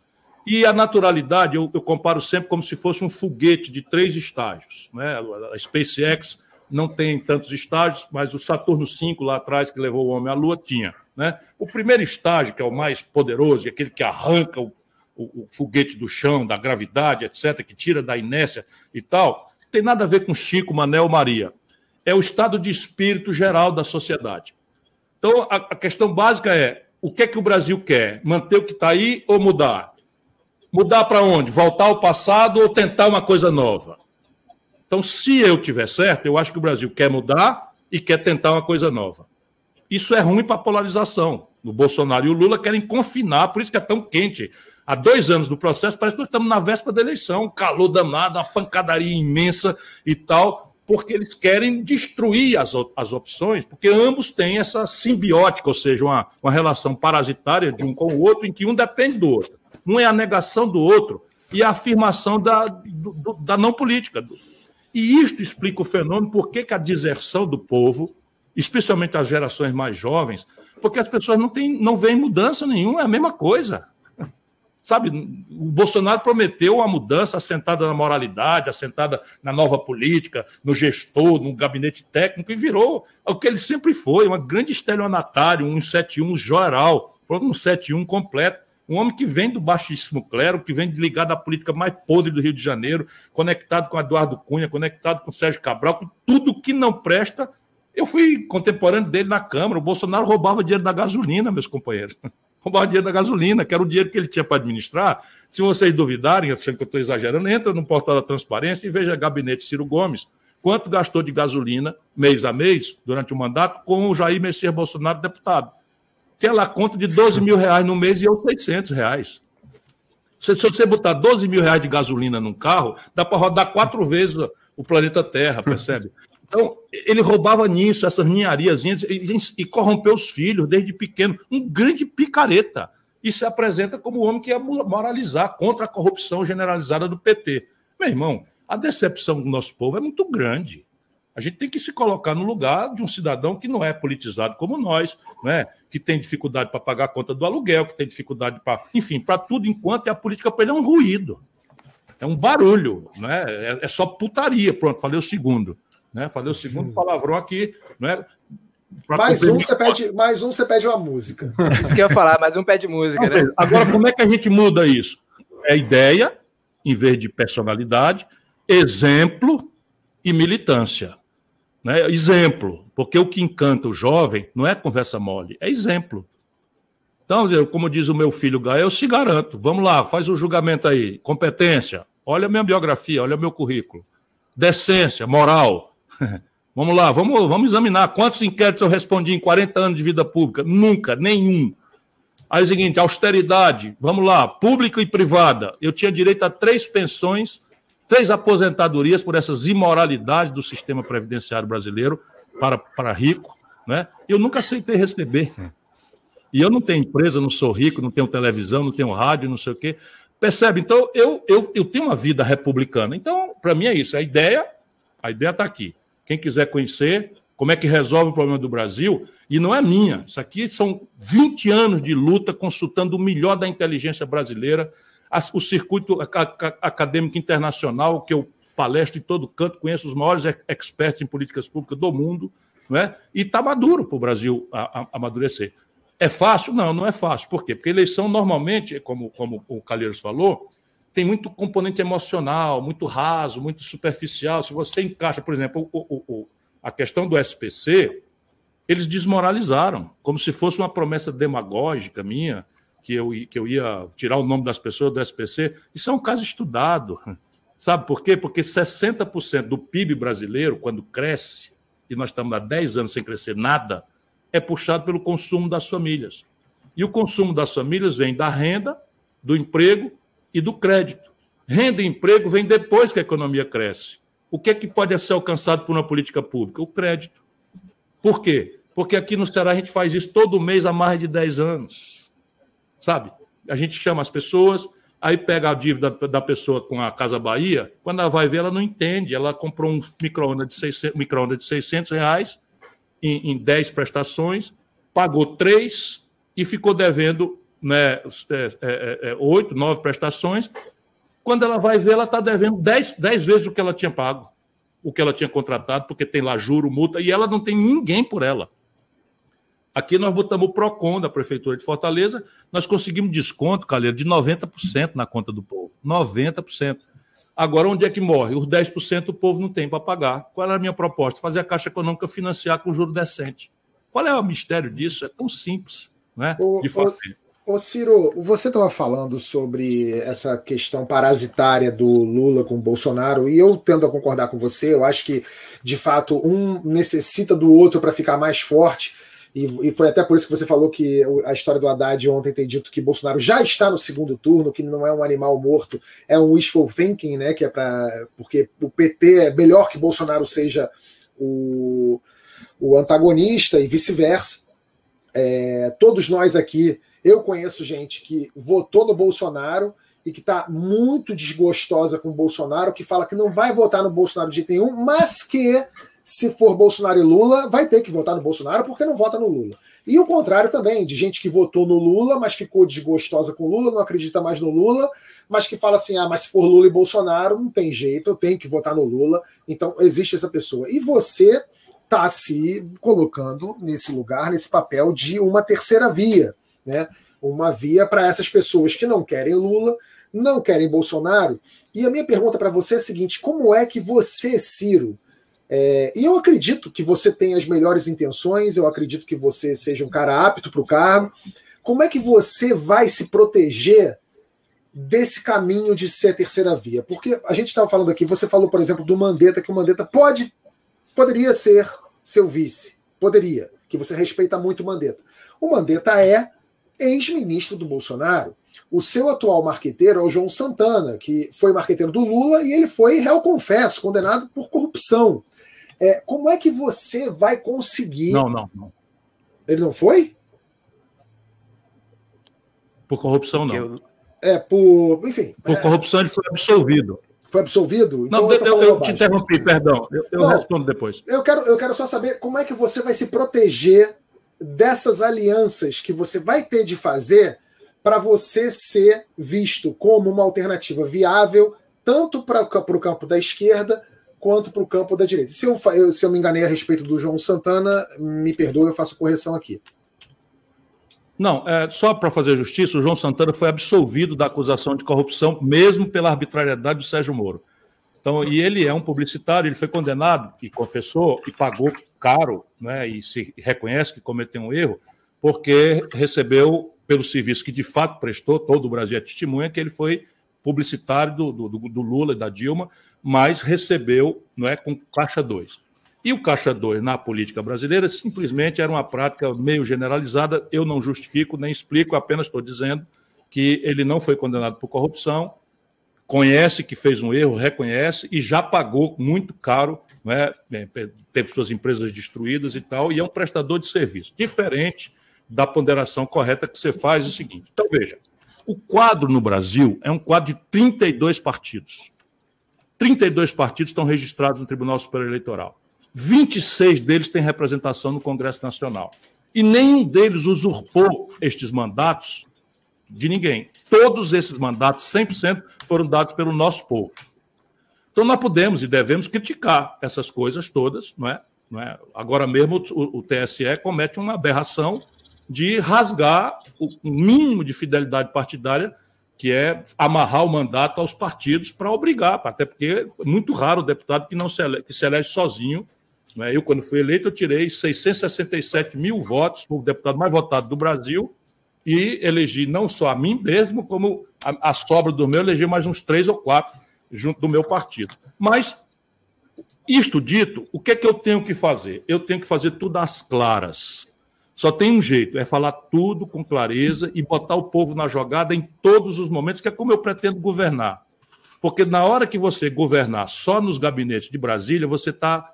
E a naturalidade, eu, eu, comparo sempre como se fosse um foguete de três estágios. Né? A SpaceX não tem tantos estágios, mas o Saturno V lá atrás, que levou o homem à Lua, tinha. Né? O primeiro estágio, que é o mais poderoso, aquele que arranca o, o, o foguete do chão, da gravidade, etc., que tira da inércia e tal, tem nada a ver com Chico, Manel, Maria. É o estado de espírito geral da sociedade. Então, a, a questão básica é: o que é que o Brasil quer? Manter o que está aí ou mudar? Mudar para onde? Voltar ao passado ou tentar uma coisa nova? Então, se eu tiver certo, eu acho que o Brasil quer mudar e quer tentar uma coisa nova. Isso é ruim para a polarização. O Bolsonaro e o Lula querem confinar, por isso que é tão quente. Há dois anos do processo, parece que nós estamos na véspera da eleição, um calor danado, uma pancadaria imensa e tal, porque eles querem destruir as, as opções, porque ambos têm essa simbiótica, ou seja, uma, uma relação parasitária de um com o outro, em que um depende do outro. Um é a negação do outro e a afirmação da, do, da não política. E isto explica o fenômeno, por que a deserção do povo, especialmente as gerações mais jovens, porque as pessoas não, têm, não veem mudança nenhuma, é a mesma coisa. Sabe, o Bolsonaro prometeu a mudança assentada na moralidade, assentada na nova política, no gestor, no gabinete técnico, e virou o que ele sempre foi, uma grande estelionatário, um 71 geral, um 71 completo. Um homem que vem do baixíssimo clero, que vem ligado à política mais podre do Rio de Janeiro, conectado com Eduardo Cunha, conectado com Sérgio Cabral, com tudo que não presta. Eu fui contemporâneo dele na Câmara. O Bolsonaro roubava dinheiro da gasolina, meus companheiros. [LAUGHS] Roubava dinheiro da gasolina, que era o dinheiro que ele tinha para administrar. Se vocês duvidarem, achando que eu estou exagerando, entra no portal da transparência e veja gabinete Ciro Gomes. Quanto gastou de gasolina, mês a mês, durante o mandato, com o Jair Messias Bolsonaro, deputado tinha lá conta de 12 mil reais no mês e eu 600 reais. Se, você botar 12 mil reais de gasolina num carro, dá para rodar quatro vezes o planeta Terra, percebe? Então, ele roubava nisso, essas ninharias, e, e, corrompeu os filhos desde pequeno. Um grande picareta. E se apresenta como o homem que ia moralizar contra a corrupção generalizada do PT. Meu irmão, a decepção do nosso povo é muito grande. A gente tem que se colocar no lugar de um cidadão que não é politizado como nós, né? Que tem dificuldade para pagar a conta do aluguel, que tem dificuldade para. Enfim, para tudo enquanto a política para ele é um ruído. É um barulho, né? é, é só putaria. Pronto, falei o segundo. Né? Falei o segundo uhum. palavrão aqui. Né? Mais um, você pede, mais um, você pede uma música. [LAUGHS] Isso que eu ia falar, mais um pede música, né? Agora, como é que a gente muda isso? É ideia, em vez de personalidade, exemplo e militância. Né? Exemplo, porque o que encanta o jovem não é conversa mole, é exemplo. Então, como diz o meu filho Gael, eu se garanto. Vamos lá, faz o julgamento aí. Competência, olha a minha biografia, olha o meu currículo. Decência, moral. [LAUGHS] vamos lá, vamos, vamos examinar quantos inquéritos eu respondi em 40 anos de vida pública. Nunca, nenhum. Aí é o seguinte, austeridade, vamos lá, pública e privada. Eu tinha direito a três pensões três aposentadorias por essas imoralidades do sistema previdenciário brasileiro para, para rico, né? Eu nunca aceitei receber. E eu não tenho empresa, não sou rico, não tenho televisão, não tenho rádio, não sei o quê. Percebe? Então, eu, eu, eu tenho uma vida republicana. Então, para mim é isso. A ideia, a ideia está aqui. Quem quiser conhecer como é que resolve o problema do Brasil, e não é minha. Isso aqui são 20 anos de luta consultando o melhor da inteligência brasileira, o circuito acadêmico internacional, que eu palestro em todo canto, conheço os maiores experts em políticas públicas do mundo, não é? e está maduro para o Brasil amadurecer. É fácil? Não, não é fácil. Por quê? Porque eleição, normalmente, como, como o Calheiros falou, tem muito componente emocional, muito raso, muito superficial. Se você encaixa, por exemplo, o, o, o, a questão do SPC, eles desmoralizaram, como se fosse uma promessa demagógica minha, que eu, que eu ia tirar o nome das pessoas do SPC. Isso é um caso estudado. [LAUGHS] Sabe por quê? Porque 60% do PIB brasileiro, quando cresce, e nós estamos há 10 anos sem crescer nada, é puxado pelo consumo das famílias. E o consumo das famílias vem da renda, do emprego e do crédito. Renda e emprego vem depois que a economia cresce. O que é que pode ser alcançado por uma política pública? O crédito. Por quê? Porque aqui no Ceará a gente faz isso todo mês há mais de 10 anos. Sabe? A gente chama as pessoas, aí pega a dívida da pessoa com a Casa Bahia, quando ela vai ver, ela não entende. Ela comprou um micro-ondas de 600, micro de 600 reais, em, em 10 prestações, pagou 3 e ficou devendo né, é, é, é, 8, 9 prestações. Quando ela vai ver, ela está devendo 10, 10 vezes o que ela tinha pago, o que ela tinha contratado, porque tem lá juro, multa, e ela não tem ninguém por ela. Aqui nós botamos o PROCON da Prefeitura de Fortaleza, nós conseguimos desconto, Calheiro, de 90% na conta do povo. 90%. Agora, onde é que morre? Os 10% o povo não tem para pagar. Qual era a minha proposta? Fazer a Caixa Econômica financiar com juro decente. Qual é o mistério disso? É tão simples, né? O, de fazer. Ô, Ciro, você estava falando sobre essa questão parasitária do Lula com o Bolsonaro, e eu tendo a concordar com você, eu acho que, de fato, um necessita do outro para ficar mais forte. E, e, foi até por isso que você falou que a história do Haddad ontem tem dito que Bolsonaro já está no segundo turno, que não é um animal morto, é um wishful thinking, né? Que é para porque o PT é melhor que Bolsonaro seja o, o antagonista e vice-versa. É, todos nós aqui, eu conheço gente que votou no Bolsonaro e que está muito desgostosa com o Bolsonaro, que fala que não vai votar no Bolsonaro de jeito nenhum, mas que se for Bolsonaro e Lula, vai ter que votar no Bolsonaro porque não vota no Lula. E o contrário também, de gente que votou no Lula, mas ficou desgostosa com o Lula, não acredita mais no Lula, mas que fala assim: ah, mas se for Lula e Bolsonaro, não tem jeito, eu tenho que votar no Lula. Então, existe essa pessoa. E você está se colocando nesse lugar, nesse papel de uma terceira via, né? Uma via para essas pessoas que não querem Lula, não querem Bolsonaro. E a minha pergunta para você é a seguinte: como é que você, Ciro, é, e eu acredito que você tem as melhores intenções, eu acredito que você seja um cara apto para o cargo. Como é que você vai se proteger desse caminho de ser a terceira via? Porque a gente estava falando aqui, você falou, por exemplo, do Mandetta, que o Mandetta pode, poderia ser seu vice. Poderia, que você respeita muito o Mandetta. O Mandetta é ex-ministro do Bolsonaro. O seu atual marqueteiro é o João Santana, que foi marqueteiro do Lula e ele foi réu confesso, condenado por corrupção. É, como é que você vai conseguir. Não, não, não. Ele não foi? Por corrupção, não. Eu... É, por. Enfim. Por é... corrupção, ele foi absolvido. Foi absolvido? Então não, eu, eu, eu te interrompi, perdão. Eu, eu não, respondo depois. Eu quero, eu quero só saber como é que você vai se proteger dessas alianças que você vai ter de fazer para você ser visto como uma alternativa viável, tanto para o campo da esquerda quanto para o campo da direita. Se eu, se eu me enganei a respeito do João Santana, me perdoe, eu faço correção aqui. Não, é, só para fazer justiça, o João Santana foi absolvido da acusação de corrupção, mesmo pela arbitrariedade do Sérgio Moro. Então, e ele é um publicitário, ele foi condenado e confessou e pagou caro, né, e se reconhece que cometeu um erro, porque recebeu pelo serviço que de fato prestou, todo o Brasil é testemunha, que ele foi publicitário do, do, do Lula e da Dilma, mas recebeu não é, com Caixa 2. E o Caixa 2 na política brasileira simplesmente era uma prática meio generalizada. Eu não justifico nem explico, apenas estou dizendo que ele não foi condenado por corrupção, conhece que fez um erro, reconhece e já pagou muito caro, né? teve suas empresas destruídas e tal, e é um prestador de serviço. Diferente da ponderação correta que você faz, é o seguinte: então veja, O quadro no Brasil é um quadro de 32 partidos. 32 partidos estão registrados no Tribunal Superior Eleitoral. 26 deles têm representação no Congresso Nacional. E nenhum deles usurpou estes mandatos de ninguém. Todos esses mandatos, 100%, foram dados pelo nosso povo. Então, nós podemos e devemos criticar essas coisas todas, não é? Não é? Agora mesmo, o, o TSE comete uma aberração de rasgar o mínimo de fidelidade partidária, que é amarrar o mandato aos partidos para obrigar, até porque é muito raro o deputado que não se elege, que se elege sozinho. Não é? Eu, quando fui eleito, eu tirei 667 mil votos, o deputado mais votado do Brasil, e elegi não só a mim mesmo, como a, a sobra do meu, elegi mais uns três ou quatro junto do meu partido. Mas, isto dito, o que é que eu tenho que fazer? Eu tenho que fazer tudo às claras. Só tem um jeito, é falar tudo com clareza e botar o povo na jogada em todos os momentos, que é como eu pretendo governar. Porque na hora que você governar só nos gabinetes de Brasília, você está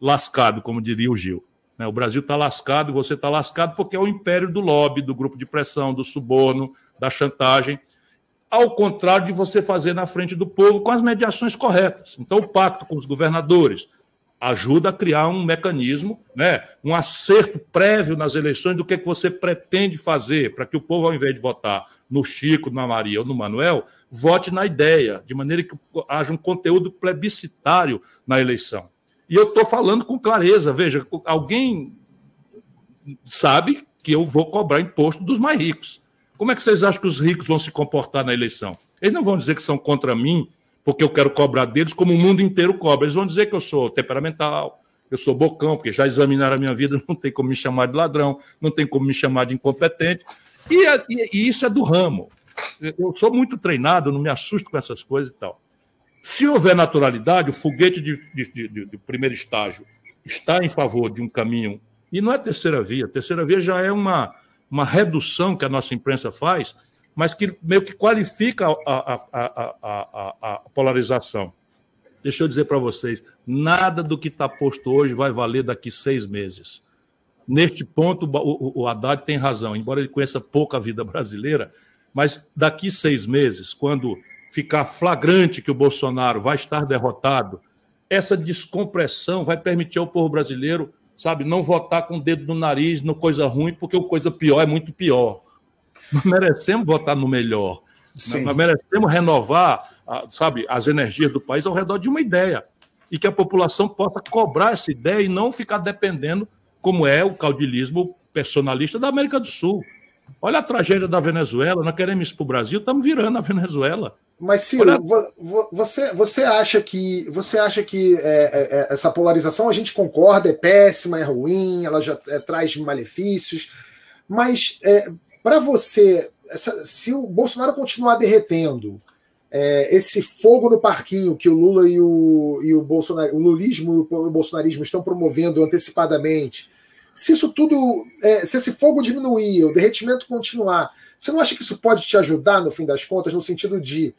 lascado, como diria o Gil. Né? O Brasil está lascado e você está lascado porque é o império do lobby, do grupo de pressão, do suborno, da chantagem, ao contrário de você fazer na frente do povo com as mediações corretas. Então, o pacto com os governadores ajuda a criar um mecanismo, né, um acerto prévio nas eleições do que, é que você pretende fazer para que o povo, ao invés de votar no Chico, na Maria ou no Manuel, vote na ideia, de maneira que haja um conteúdo plebiscitário na eleição. E eu estou falando com clareza. Veja, alguém sabe que eu vou cobrar imposto dos mais ricos. Como é que vocês acham que os ricos vão se comportar na eleição? Eles não vão dizer que são contra mim, porque eu quero cobrar deles como o mundo inteiro cobra. Eles vão dizer que eu sou temperamental, eu sou bocão, porque já examinaram a minha vida, [LAUGHS] não tem como me chamar de ladrão, não tem como me chamar de incompetente. E, e, e isso é do ramo. Eu sou muito treinado, não me assusto com essas coisas e tal. Se houver naturalidade, o foguete de, de, de, de, primeiro estágio está em favor de um caminho, e não é terceira via, terceira via já é uma, uma redução que a nossa imprensa faz, mas que meio que qualifica a, a, a, a polarização. Deixa eu dizer para vocês: nada do que está posto hoje vai valer daqui seis meses. Neste ponto, o, o Haddad tem razão, embora ele conheça pouco a vida brasileira, mas daqui seis meses, quando ficar flagrante que o Bolsonaro vai estar derrotado, essa descompressão vai permitir ao povo brasileiro, sabe, não votar com o dedo no nariz no coisa ruim, porque o coisa pior é muito pior. Nós merecemos votar no melhor. Sim. Nós merecemos renovar, sabe, as energias do país ao redor de uma ideia. E que a população possa cobrar essa ideia e não ficar dependendo, como é o caudilismo personalista da América do Sul. Olha a tragédia da Venezuela, nós queremos isso para o Brasil, estamos virando a Venezuela. Mas, Ciro, Olha... você, você acha que você acha que é, é, é, essa polarização a gente concorda, é péssima, é ruim, ela já é, traz malefícios, mas é, para você, essa, se o Bolsonaro continuar derretendo é, esse fogo no parquinho que o Lula e o, e o Bolsonaro, o lulismo e o bolsonarismo estão promovendo antecipadamente, se isso tudo, é, se esse fogo diminuir, o derretimento continuar, você não acha que isso pode te ajudar, no fim das contas, no sentido de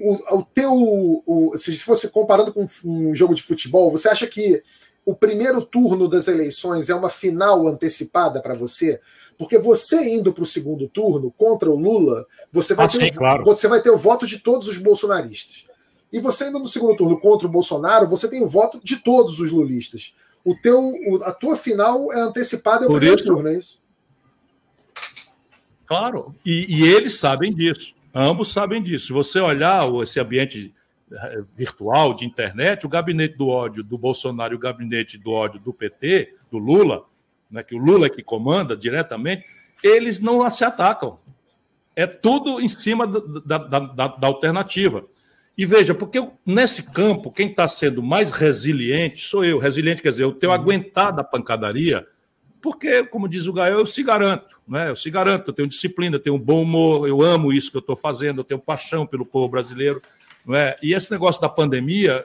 o, o teu. O, se fosse comparando com um jogo de futebol, você acha que o primeiro turno das eleições é uma final antecipada para você? Porque você indo para o segundo turno contra o Lula, você vai, ah, ter, sim, claro. você vai ter o voto de todos os bolsonaristas. E você indo no segundo turno contra o Bolsonaro, você tem o voto de todos os lulistas o teu, a tua final é antecipada ao primeiro isso, turno, é isso? Claro, e, e, eles sabem disso. Ambos sabem disso. Se você olhar esse ambiente eh, virtual de internet, o gabinete do ódio do Bolsonaro e o gabinete do ódio do PT, do Lula, né, que o Lula é que comanda diretamente, eles não se atacam. É tudo em cima da, da, da, da alternativa. E veja, porque nesse campo, quem está sendo mais resiliente sou eu. Resiliente quer dizer, eu tenho uhum. aguentado a pancadaria, porque, como diz o Gael, eu se garanto, né? Eu se garanto, eu tenho disciplina, eu tenho bom humor, eu amo isso que eu estou fazendo, eu tenho paixão pelo povo brasileiro. Não é? E esse negócio da pandemia,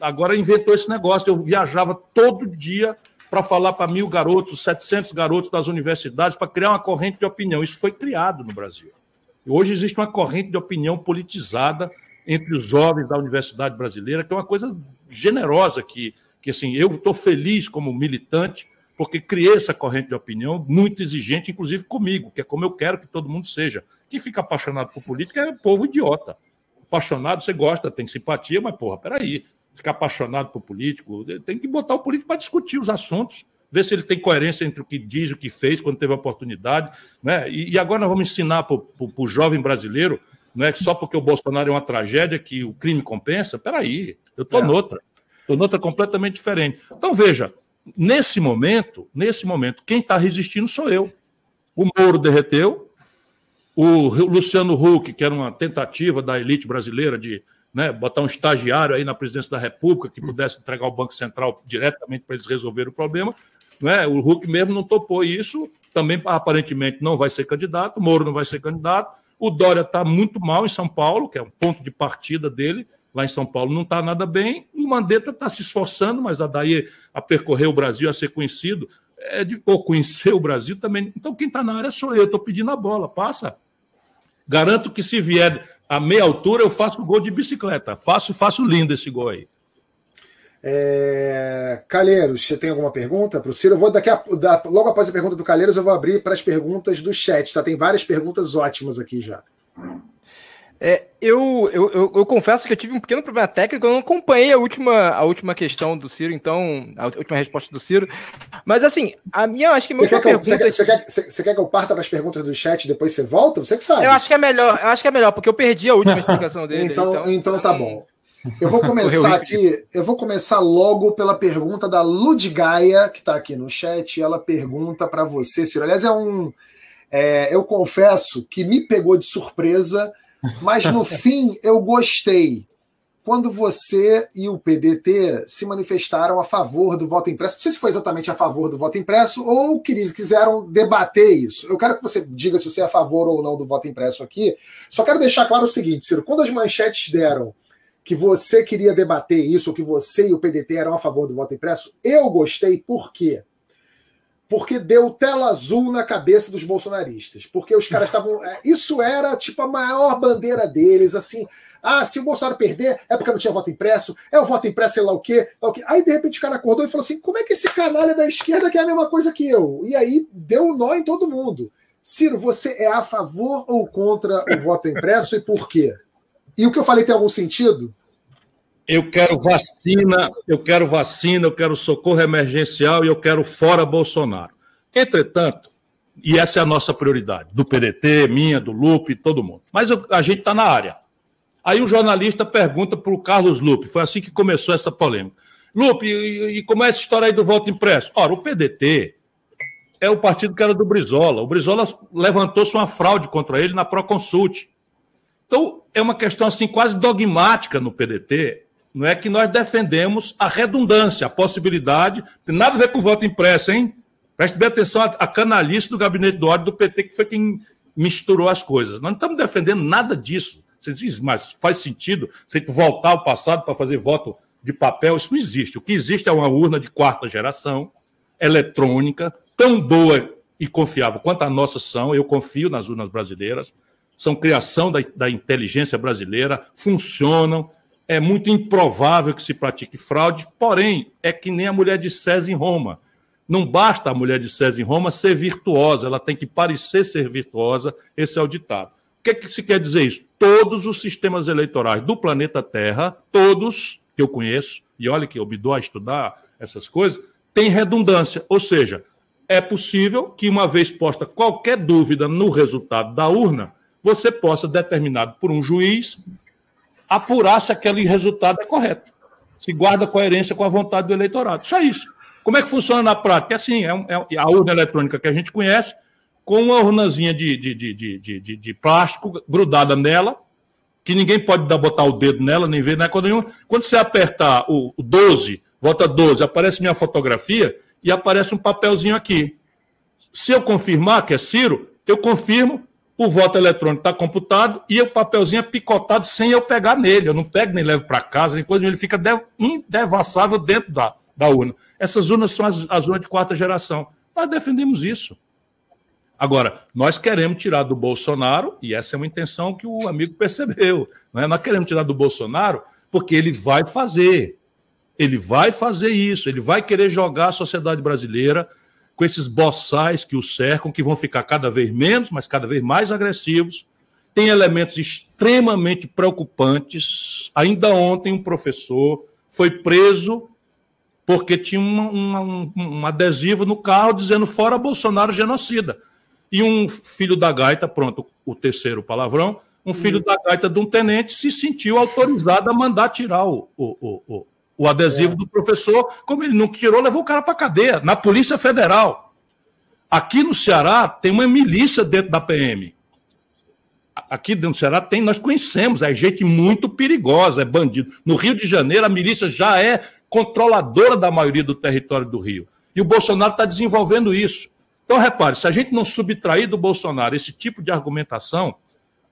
agora inventou esse negócio. Eu viajava todo dia para falar para mil garotos, 700 garotos das universidades, para criar uma corrente de opinião. Isso foi criado no Brasil. Hoje existe uma corrente de opinião politizada entre os jovens da Universidade Brasileira, que é uma coisa generosa que, que assim, eu estou feliz como militante porque criei essa corrente de opinião muito exigente, inclusive comigo, que é como eu quero que todo mundo seja. Quem fica apaixonado por política é povo idiota. Apaixonado, você gosta, tem simpatia, mas, porra, peraí. Ficar apaixonado por político, tem que botar o político para discutir os assuntos, ver se ele tem coerência entre o que diz e o que fez quando teve a oportunidade. Né? E, e agora nós vamos ensinar para o jovem brasileiro não é só porque o Bolsonaro é uma tragédia que o crime compensa. Peraí, eu estou é. noutra. Estou noutra completamente diferente. Então, veja, nesse momento, nesse momento, quem está resistindo sou eu. O Moro derreteu, o Luciano Huck, que era uma tentativa da elite brasileira de né, botar um estagiário aí na presidência da República que pudesse entregar o Banco Central diretamente para eles resolverem o problema. Né? O Huck mesmo não topou isso, também aparentemente não vai ser candidato, o Moro não vai ser candidato. O Dória está muito mal em São Paulo, que é um ponto de partida dele. Lá em São Paulo não está nada bem. O Mandetta está se esforçando, mas a daí a percorrer o Brasil, a ser conhecido, é de, ou conhecer o Brasil também. Então quem está na área sou eu, estou pedindo a bola, passa. Garanto que se vier a meia altura, eu faço gol de bicicleta. Faço, faço lindo esse gol aí. É... Calheiros, você tem alguma pergunta para o Ciro? Eu vou daqui a, da, logo após a pergunta do Calheiros, eu vou abrir para as perguntas do chat, tá? Tem várias perguntas ótimas aqui já. É, eu, eu, eu, eu, confesso que eu tive um pequeno problema técnico, eu não acompanhei a última, a última questão do Ciro, então, a última resposta do Ciro. Mas assim, a minha, acho que a minha você pergunta. Quer, você, quer, você, você, quer, que eu parta para as perguntas do chat e depois você volta? Você que sabe. Eu acho que é melhor, eu acho que é melhor, porque eu perdi a última explicação dele. [LAUGHS] então, então, então tá bom. Eu vou [LAUGHS] começar aqui, eu vou começar logo pela pergunta da Ludgaia, que está aqui no chat. Ela pergunta para você, Ciro. Aliás, é um. É, eu confesso que me pegou de surpresa, mas no [LAUGHS] fim eu gostei. Quando você e o PDT se manifestaram a favor do voto impresso, não sei se foi exatamente a favor do voto impresso ou quiseram debater isso. Eu quero que você diga se você é a favor ou não do voto impresso aqui. Só quero deixar claro o seguinte, Ciro: quando as manchetes deram que você queria debater isso, que você e o PDT eram a favor do voto impresso, eu gostei, por quê? Porque deu tela azul na cabeça dos bolsonaristas. Porque os caras estavam. É, isso era tipo a maior bandeira deles, assim. Ah, se o Bolsonaro perder, é porque não tinha voto impresso, é o voto impresso, sei lá o quê. Lá o quê. Aí, de repente, o cara acordou e falou assim: como é que esse canalha da esquerda quer a mesma coisa que eu? E aí deu um nó em todo mundo. Ciro, você é a favor ou contra o voto impresso e por quê? E o que eu falei tem algum sentido? Eu quero vacina, eu quero vacina, eu quero socorro emergencial e eu quero fora Bolsonaro. Entretanto, e essa é a nossa prioridade, do PDT, minha, do Lupe, todo mundo. Mas eu, a gente está na área. Aí um jornalista pergunta para o Carlos Lupe, foi assim que começou essa polêmica. Lupe, e, e, como é essa história aí do voto impresso? Ora, o PDT é o partido que era do Brizola. O Brizola levantou-se uma fraude contra ele na Proconsult. Então, é uma questão assim quase dogmática no PDT, não é que nós defendemos a redundância, a possibilidade, tem nada a ver com voto impresso, hein? Preste bem atenção à canalice do gabinete do ódio do PT, que foi quem misturou as coisas. Nós não estamos defendendo nada disso. Você diz, mas faz sentido você voltar ao passado para fazer voto de papel? Isso não existe. O que existe é uma urna de quarta geração, eletrônica, tão boa e confiável quanto a nossa são. Eu confio nas urnas brasileiras são criação da, da inteligência brasileira, funcionam. É muito improvável que se pratique fraude, porém, é que nem a mulher de César em Roma. Não basta a mulher de César em Roma ser virtuosa, ela tem que parecer ser virtuosa, esse é o ditado. O que, é que se quer dizer isso? Todos os sistemas eleitorais do planeta Terra, todos que eu conheço, e olha que eu me dou a estudar essas coisas, têm redundância, ou seja, é possível que, uma vez posta qualquer dúvida no resultado da urna, você possa, determinado por um juiz, apurar se aquele resultado é correto. Se guarda coerência com a vontade do eleitorado. Só isso. Como é que funciona na prática? É assim, é, é a urna eletrônica que a gente conhece, com uma urnazinha de, de, de, de, de, plástico grudada nela, que ninguém pode dar, botar o dedo nela, nem ver, né? Quando, quando você apertar o, o 12, vota 12, aparece minha fotografia e aparece um papelzinho aqui. Se eu confirmar que é Ciro, eu confirmo, o voto eletrônico está computado e o papelzinho é picotado sem eu pegar nele. Eu não pego nem levo para casa, nem coisa, ele fica indevassável dentro da, da urna. Essas urnas são as, as urnas de quarta geração. Nós defendemos isso. Agora, nós queremos tirar do Bolsonaro, e essa é uma intenção que o amigo percebeu. Né? Nós queremos tirar do Bolsonaro porque ele vai fazer. Ele vai fazer isso, ele vai querer jogar a sociedade brasileira com esses boçais que o cercam, que vão ficar cada vez menos, mas cada vez mais agressivos. Tem elementos extremamente preocupantes. Ainda ontem, um professor foi preso porque tinha uma, uma, um, um adesivo no carro dizendo fora Bolsonaro genocida. E um filho da gaita, pronto, o terceiro palavrão, um filho hum. da gaita de um tenente se sentiu autorizado a mandar tirar o, o, o, o adesivo é. do professor. Como ele não tirou, levou o cara para cadeia, na Polícia Federal. Aqui no Ceará tem uma milícia dentro da PM. Aqui dentro do Ceará tem, nós conhecemos, é gente muito perigosa, é bandido. No Rio de Janeiro, a milícia já é controladora da maioria do território do Rio. E o Bolsonaro está desenvolvendo isso. Então, repare, se a gente não subtrair do Bolsonaro esse tipo de argumentação,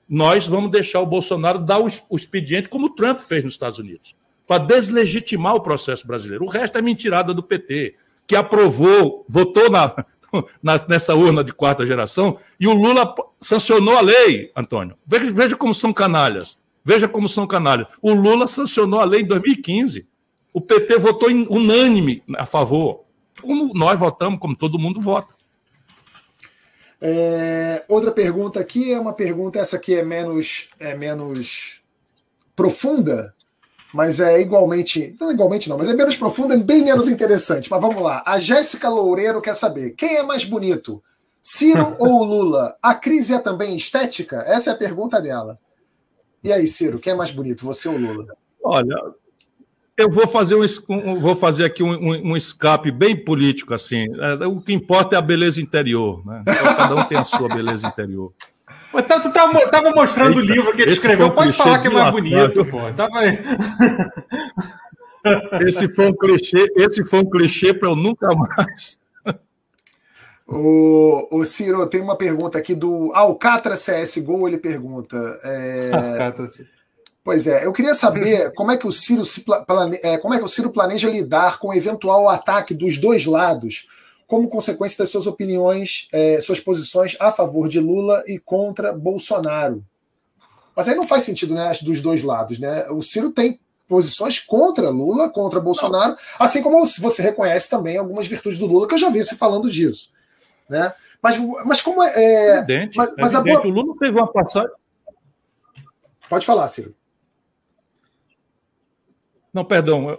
nós vamos deixar o Bolsonaro dar o expediente como o Trump fez nos Estados Unidos para deslegitimar o processo brasileiro. O resto é mentirada do PT, que aprovou, votou [LAUGHS] na, nessa urna de quarta geração, e o Lula sancionou a lei, Antônio. Veja, veja como são canalhas. Veja como são canalhas. O Lula sancionou a lei em 2015. O PT votou unânime a favor. Como nós votamos, como todo mundo vota. É, outra pergunta aqui é uma pergunta, essa aqui é menos, é menos profunda, mas é igualmente. Não igualmente, não, mas é menos profunda e bem menos interessante. Mas vamos lá. A Jéssica Loureiro quer saber: quem é mais bonito? Ciro [LAUGHS] ou Lula? A crise é também estética? Essa é a pergunta dela. E aí, Ciro, quem é mais bonito, você ou Lula? Olha, eu vou fazer, um, vou fazer aqui um, um, um escape bem político, assim. É, o que importa é a beleza interior, né? Então, cada um tem a sua beleza interior. Mas tá, tu tava, tava mostrando Eita, o livro que ele escreveu. Pode falar que é mais bonito, pô. Tava aí. [LAUGHS] Esse foi um clichê, esse foi um clichê para eu nunca mais. O, o Ciro, tem uma pergunta aqui do Alcatra CSGO, ele pergunta. É... Pois é, eu queria saber [LAUGHS] como é que o Ciro se plane... É, como é que o Ciro planeja lidar com o eventual ataque dos dois lados como consequência das suas opiniões, é, suas posições a favor de Lula e contra Bolsonaro. Mas aí não faz sentido, né, dos dois lados, né? O Ciro tem posições contra Lula, contra Bolsonaro, não. assim como você reconhece também algumas virtudes do Lula, que eu já vi você falando disso, né? Mas, mas como é. é evidente, mas, mas evidente. Boa... O Lula teve uma passagem. Pode falar, Ciro. Não, perdão.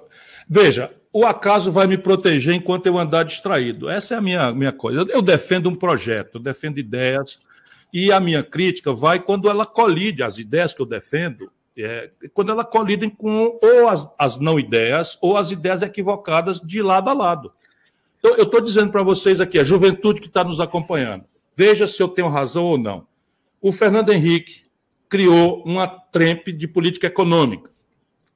Veja, o acaso vai me proteger enquanto eu andar distraído. Essa é a minha, minha coisa. Eu, defendo um projeto, eu defendo ideias, e a minha crítica vai quando ela colide as ideias que eu defendo, é, quando ela colidem com ou as, as não ideias ou as ideias equivocadas de lado a lado. Então, eu estou dizendo para vocês aqui, a juventude que está nos acompanhando, veja se eu tenho razão ou não. O Fernando Henrique criou uma trempe de política econômica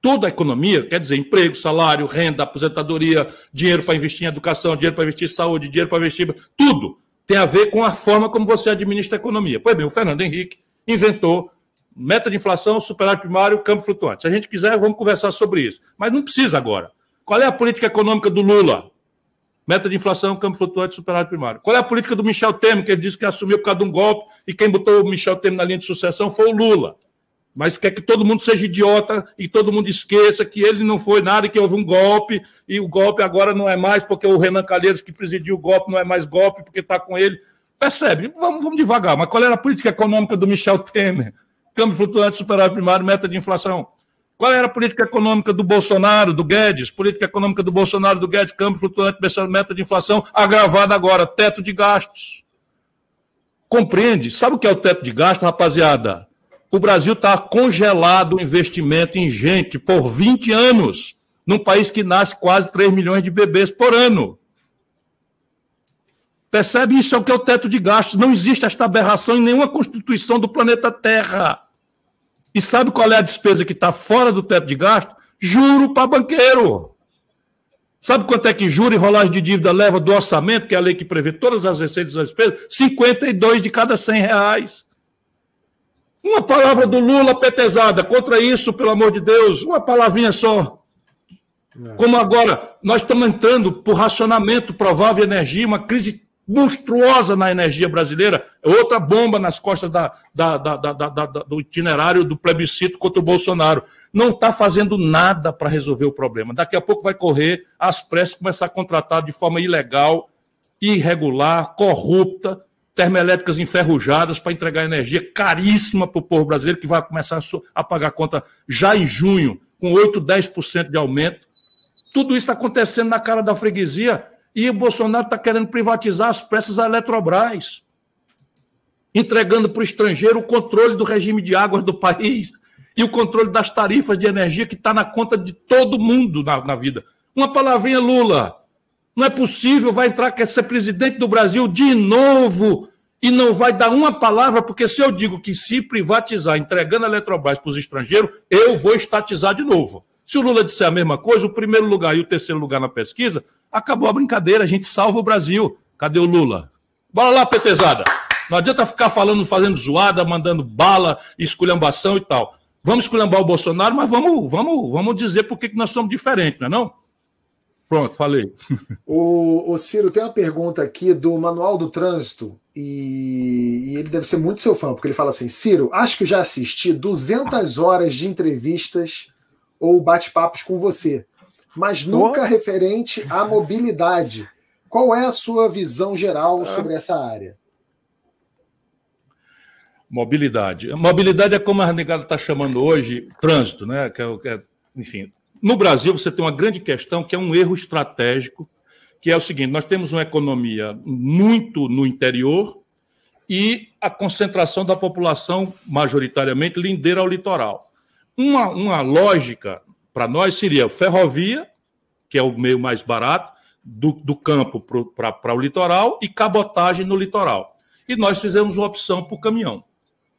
toda a economia, quer dizer, emprego, salário, renda, aposentadoria, dinheiro para investir em educação, dinheiro para investir em saúde, dinheiro para investir. Tudo tem a ver com a forma como você administra a economia. Pois bem, o Fernando Henrique inventou meta de inflação, superávit primário, campo flutuante. Se a gente quiser, vamos conversar sobre isso. Mas não precisa agora. Qual é a política econômica do Lula? Meta de inflação, campo flutuante, superávit primário. Qual é a política do Michel Temer, que ele disse que assumiu por causa de um golpe e quem botou o Michel Temer na linha de sucessão foi o Lula? Mas quer que todo mundo seja idiota e todo mundo esqueça que ele não foi nada, que houve um golpe, e o golpe agora não é mais porque o Renan Calheiros, que presidiu o golpe, não é mais golpe porque está com ele. Percebe? Vamos, vamos devagar. Mas qual era a política econômica do Michel Temer? Câmbio flutuante, superávit primário, meta de inflação. Qual era a política econômica do Bolsonaro, do Guedes? Política econômica do Bolsonaro, do Guedes, câmbio flutuante, meta de inflação, agravada agora, teto de gastos. Compreende? Sabe o que é o teto de gastos, rapaziada? O Brasil está congelado o investimento em gente por 20 anos, num país que nasce quase 3 milhões de bebês por ano. Percebe isso? É o que é o teto de gastos. Não existe esta aberração em nenhuma constituição do planeta Terra. E sabe qual é a despesa que está fora do teto de gasto? Juro para banqueiro. Sabe quanto é que juro e rolagem de dívida leva do orçamento, que é a lei que prevê todas as receitas e as despesas? 52 de cada 100 reais. Uma palavra do Lula petezada contra isso, pelo amor de Deus, uma palavrinha só. É. Como agora nós estamos entrando por racionamento provável de energia, uma crise monstruosa na energia brasileira, outra bomba nas costas da, da, da, do itinerário do plebiscito contra o Bolsonaro. Não está fazendo nada para resolver o problema. Daqui a pouco vai correr às pressas começar a contratar de forma ilegal irregular, corrupta, termoelétricas enferrujadas para entregar energia caríssima para o povo brasileiro, que vai começar a pagar conta já em junho, com 8, 10% de aumento. Tudo isso está acontecendo na cara da freguesia e o Bolsonaro está querendo privatizar as pressas a Eletrobras, entregando para o estrangeiro o controle do regime de águas do país e o controle das tarifas de energia que está na conta de todo mundo na, na vida. Uma palavrinha, Lula. Não é possível, vai entrar, quer ser presidente do Brasil de novo e não vai dar uma palavra, porque se eu digo que se privatizar, entregando a Eletrobras para os estrangeiros, eu vou estatizar de novo. Se o Lula disser a mesma coisa, o primeiro lugar e o terceiro lugar na pesquisa, acabou a brincadeira, a gente salva o Brasil. Cadê o Lula? Bora lá, petezada. Não adianta ficar falando, fazendo zoada, mandando bala, esculhambação e tal. Vamos esculhambar o Bolsonaro, mas vamos, vamos, vamos dizer por que nós somos diferentes, não é não? Pronto, falei. O, o, Ciro, tem uma pergunta aqui do Manual do Trânsito, e, e, ele deve ser muito seu fã, porque ele fala assim: Ciro, acho que já assisti 200 horas de entrevistas ou bate-papos com você, mas nunca oh. referente à mobilidade. Qual é a sua visão geral ah. sobre essa área? Mobilidade. Mobilidade é como a negada está chamando hoje, trânsito, né? Que é, que é, enfim, no Brasil você tem uma grande questão que é um erro estratégico, que é o seguinte: nós temos uma economia muito no interior e a concentração da população majoritariamente lindeira ao litoral. Uma, uma lógica para nós seria ferrovia, que é o meio mais barato, do, do campo para o litoral, e cabotagem no litoral. E nós fizemos uma opção por caminhão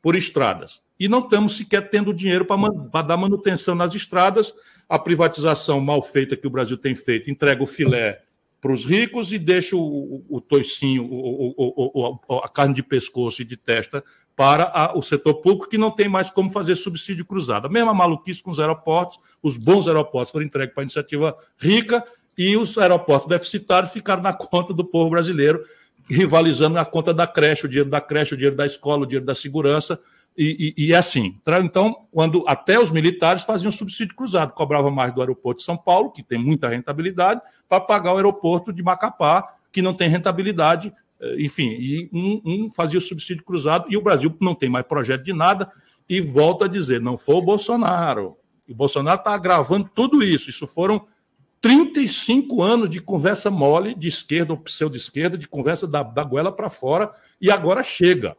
por estradas. E não estamos sequer tendo dinheiro para dar manutenção nas estradas. A privatização mal feita que o Brasil tem feito entrega o filé para os ricos e deixa o, o, o toicinho, o, a carne de pescoço e de testa para a, o setor público, que não tem mais como fazer subsídio cruzado. A mesma maluquice com os aeroportos, os bons aeroportos foram entregues para a iniciativa rica e os aeroportos deficitários ficaram na conta do povo brasileiro rivalizando na conta da creche, o dinheiro da creche, o dinheiro da escola, o dinheiro da segurança, e, e, e é assim. Então, quando até os militares faziam subsídio cruzado, cobrava mais do aeroporto de São Paulo, que tem muita rentabilidade, para pagar o aeroporto de Macapá, que não tem rentabilidade, eh, enfim, e um, um fazia o subsídio cruzado, e o Brasil não tem mais projeto de nada, e volta a dizer, não foi o Bolsonaro. O Bolsonaro está agravando tudo isso. Isso foram 35 anos de conversa mole, de esquerda ou pseudo-esquerda, de conversa da, da goela para fora, e agora chega.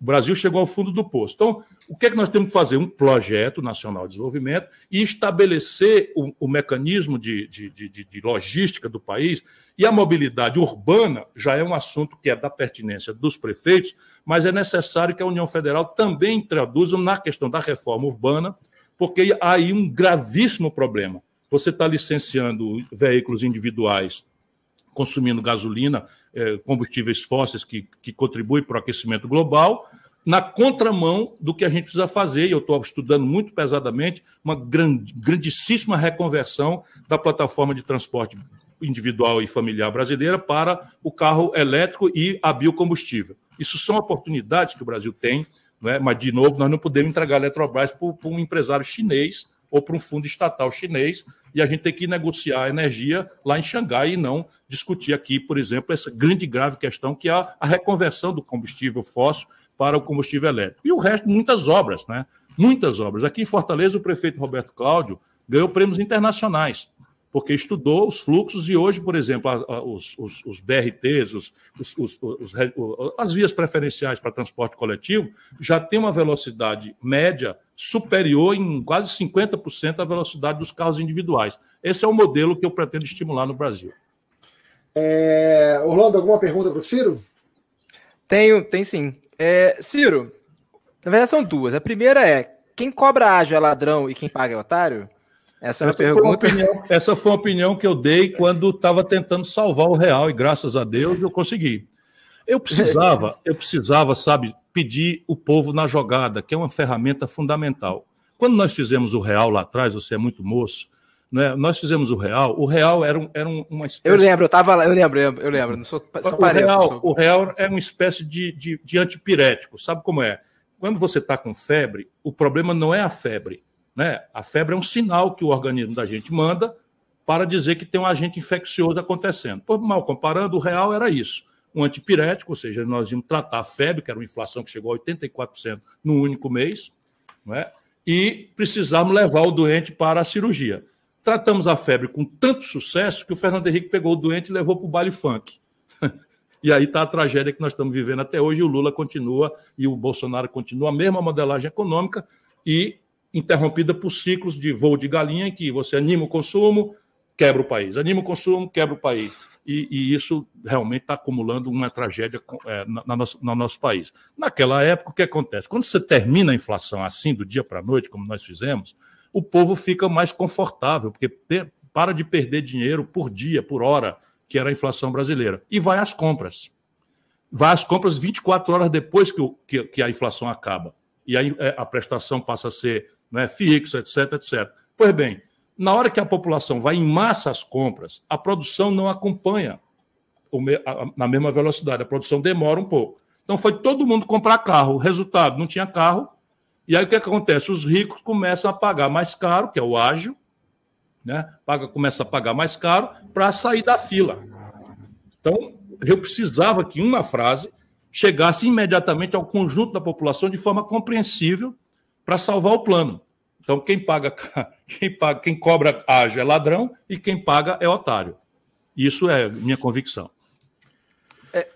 O Brasil chegou ao fundo do poço. Então, o que é que nós temos que fazer? Um projeto nacional de desenvolvimento e estabelecer o, o mecanismo de, de, de, de, logística do país. E a mobilidade urbana já é um assunto que é da pertinência dos prefeitos, mas é necessário que a União Federal também introduza na questão da reforma urbana, porque há aí um gravíssimo problema você está licenciando veículos individuais consumindo gasolina, combustíveis fósseis que, que contribuem para o aquecimento global, na contramão do que a gente precisa fazer, e eu estou estudando muito pesadamente, uma grandíssima reconversão da plataforma de transporte individual e familiar brasileira para o carro elétrico e a biocombustível. Isso são oportunidades que o Brasil tem, é? mas, de novo, nós não podemos entregar a Eletrobras para um empresário chinês ou para um fundo estatal chinês, e a gente tem que negociar a energia lá em Xangai e não discutir aqui, por exemplo, essa grande e grave questão que é a reconversão do combustível fóssil para o combustível elétrico. E o resto, muitas obras, né? Muitas obras. Aqui em Fortaleza, o prefeito Roberto Cláudio ganhou prêmios internacionais porque estudou os fluxos e hoje, por exemplo, a, a, os, os, os, BRTs, os, as vias preferenciais para transporte coletivo já tem uma velocidade média superior em quase 50% à velocidade dos carros individuais. Esse é o modelo que eu pretendo estimular no Brasil. É... Orlando, alguma pergunta para o Ciro? Tenho, tem sim. É, Ciro, na verdade são duas. A primeira é: quem cobra ágio é ladrão e quem paga é otário? Essa, é essa, pergunta... foi opinião, essa foi uma opinião que eu dei quando estava tentando salvar o real, e graças a Deus eu consegui. Eu precisava, [LAUGHS] eu precisava, sabe, pedir o povo na jogada, que é uma ferramenta fundamental. Quando nós fizemos o real lá atrás, você é muito moço, né? Nós fizemos o real. O real era, um, era uma espécie. Eu lembro, eu tava lá, eu lembro, eu lembro. Não sou, só o, real, sou... o real é uma espécie de, de, de antipirético. Sabe como é? Quando você está com febre, o problema não é a febre, né? A febre é um sinal que o organismo da gente manda para dizer que tem um agente infeccioso acontecendo. Por mal comparando, o real era isso. Um antipirético, ou seja, nós íamos tratar a febre, que era uma inflação que chegou a 84% num único mês, não é? e precisávamos levar o doente para a cirurgia. Tratamos a febre com tanto sucesso que o Fernando Henrique pegou o doente e levou para o baile funk. [LAUGHS] e aí está a tragédia que nós estamos vivendo até hoje. O Lula continua e o Bolsonaro continua a mesma modelagem econômica e interrompida por ciclos de voo de galinha em que você anima o consumo, quebra o país, anima o consumo, quebra o país. E, e isso realmente está acumulando uma tragédia é, na, na nosso, no nosso país. Naquela época, o que acontece? Quando você termina a inflação assim, do dia para a noite, como nós fizemos, o povo fica mais confortável, porque para de perder dinheiro por dia, por hora, que era a inflação brasileira, e vai às compras. Vai às compras 24 horas depois que, o, que, que a inflação acaba. E aí é, a prestação passa a ser né, fixa, etc, etc. Pois bem, na hora que a população vai em massa às compras, a produção não acompanha na mesma velocidade, a produção demora um pouco. Então foi todo mundo comprar carro, resultado, não tinha carro, e aí o que, acontece? Os ricos começam a pagar mais caro, que é o ágil, né? Paga, começa a pagar mais caro para sair da fila. Então, eu precisava que uma frase chegasse imediatamente ao conjunto da população de forma compreensível para salvar o plano. Então, quem paga, [LAUGHS] quem paga, quem cobra ágil é ladrão e quem paga é otário. Isso é minha convicção. É,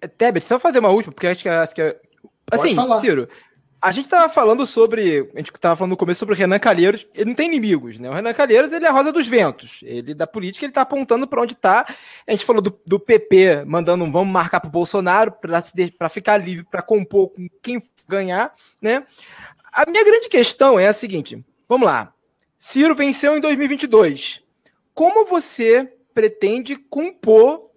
é, Tebet, só fazer uma última, porque acho que, acho que é, assim, Ciro, a gente estava falando sobre. A gente estava falando no começo sobre o Renan Calheiros. Ele não tem inimigos, né? O Renan Calheiros ele é a rosa dos ventos. Ele, da política, ele está apontando para onde está. A gente falou do, do PP mandando um vamos marcar para o Bolsonaro para ficar livre para compor com quem ganhar, né? A minha grande questão é a seguinte: vamos lá. Ciro venceu em 2022. Como você pretende compor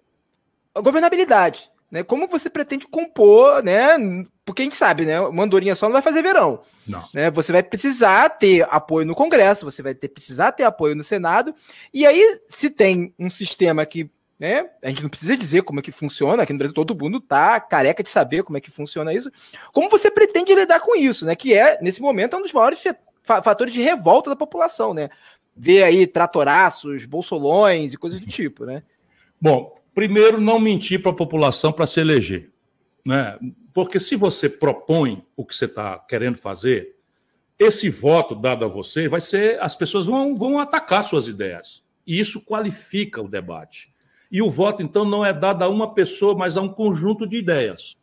a governabilidade? Né? Como você pretende compor, né? Porque a gente sabe, né? Uma andorinha só não vai fazer verão. Não. Né? Você vai precisar ter apoio no Congresso, você vai ter, precisar ter apoio no Senado. E aí, se tem um sistema que né? A gente não precisa dizer como é que funciona, aqui no Brasil todo mundo tá careca de saber como é que funciona isso. Como você pretende lidar com isso, né? Que é, nesse momento, um dos maiores fatores de revolta da população, né? Ver aí tratoraços, bolsolões e coisas do tipo, né? Bom, primeiro, não mentir para a população para se eleger. Né? Porque se você propõe o que você está querendo fazer, esse voto dado a você vai ser. As pessoas vão, vão atacar suas ideias. E isso qualifica o debate. E o voto, então, não é dado a uma pessoa, mas a um conjunto de ideias.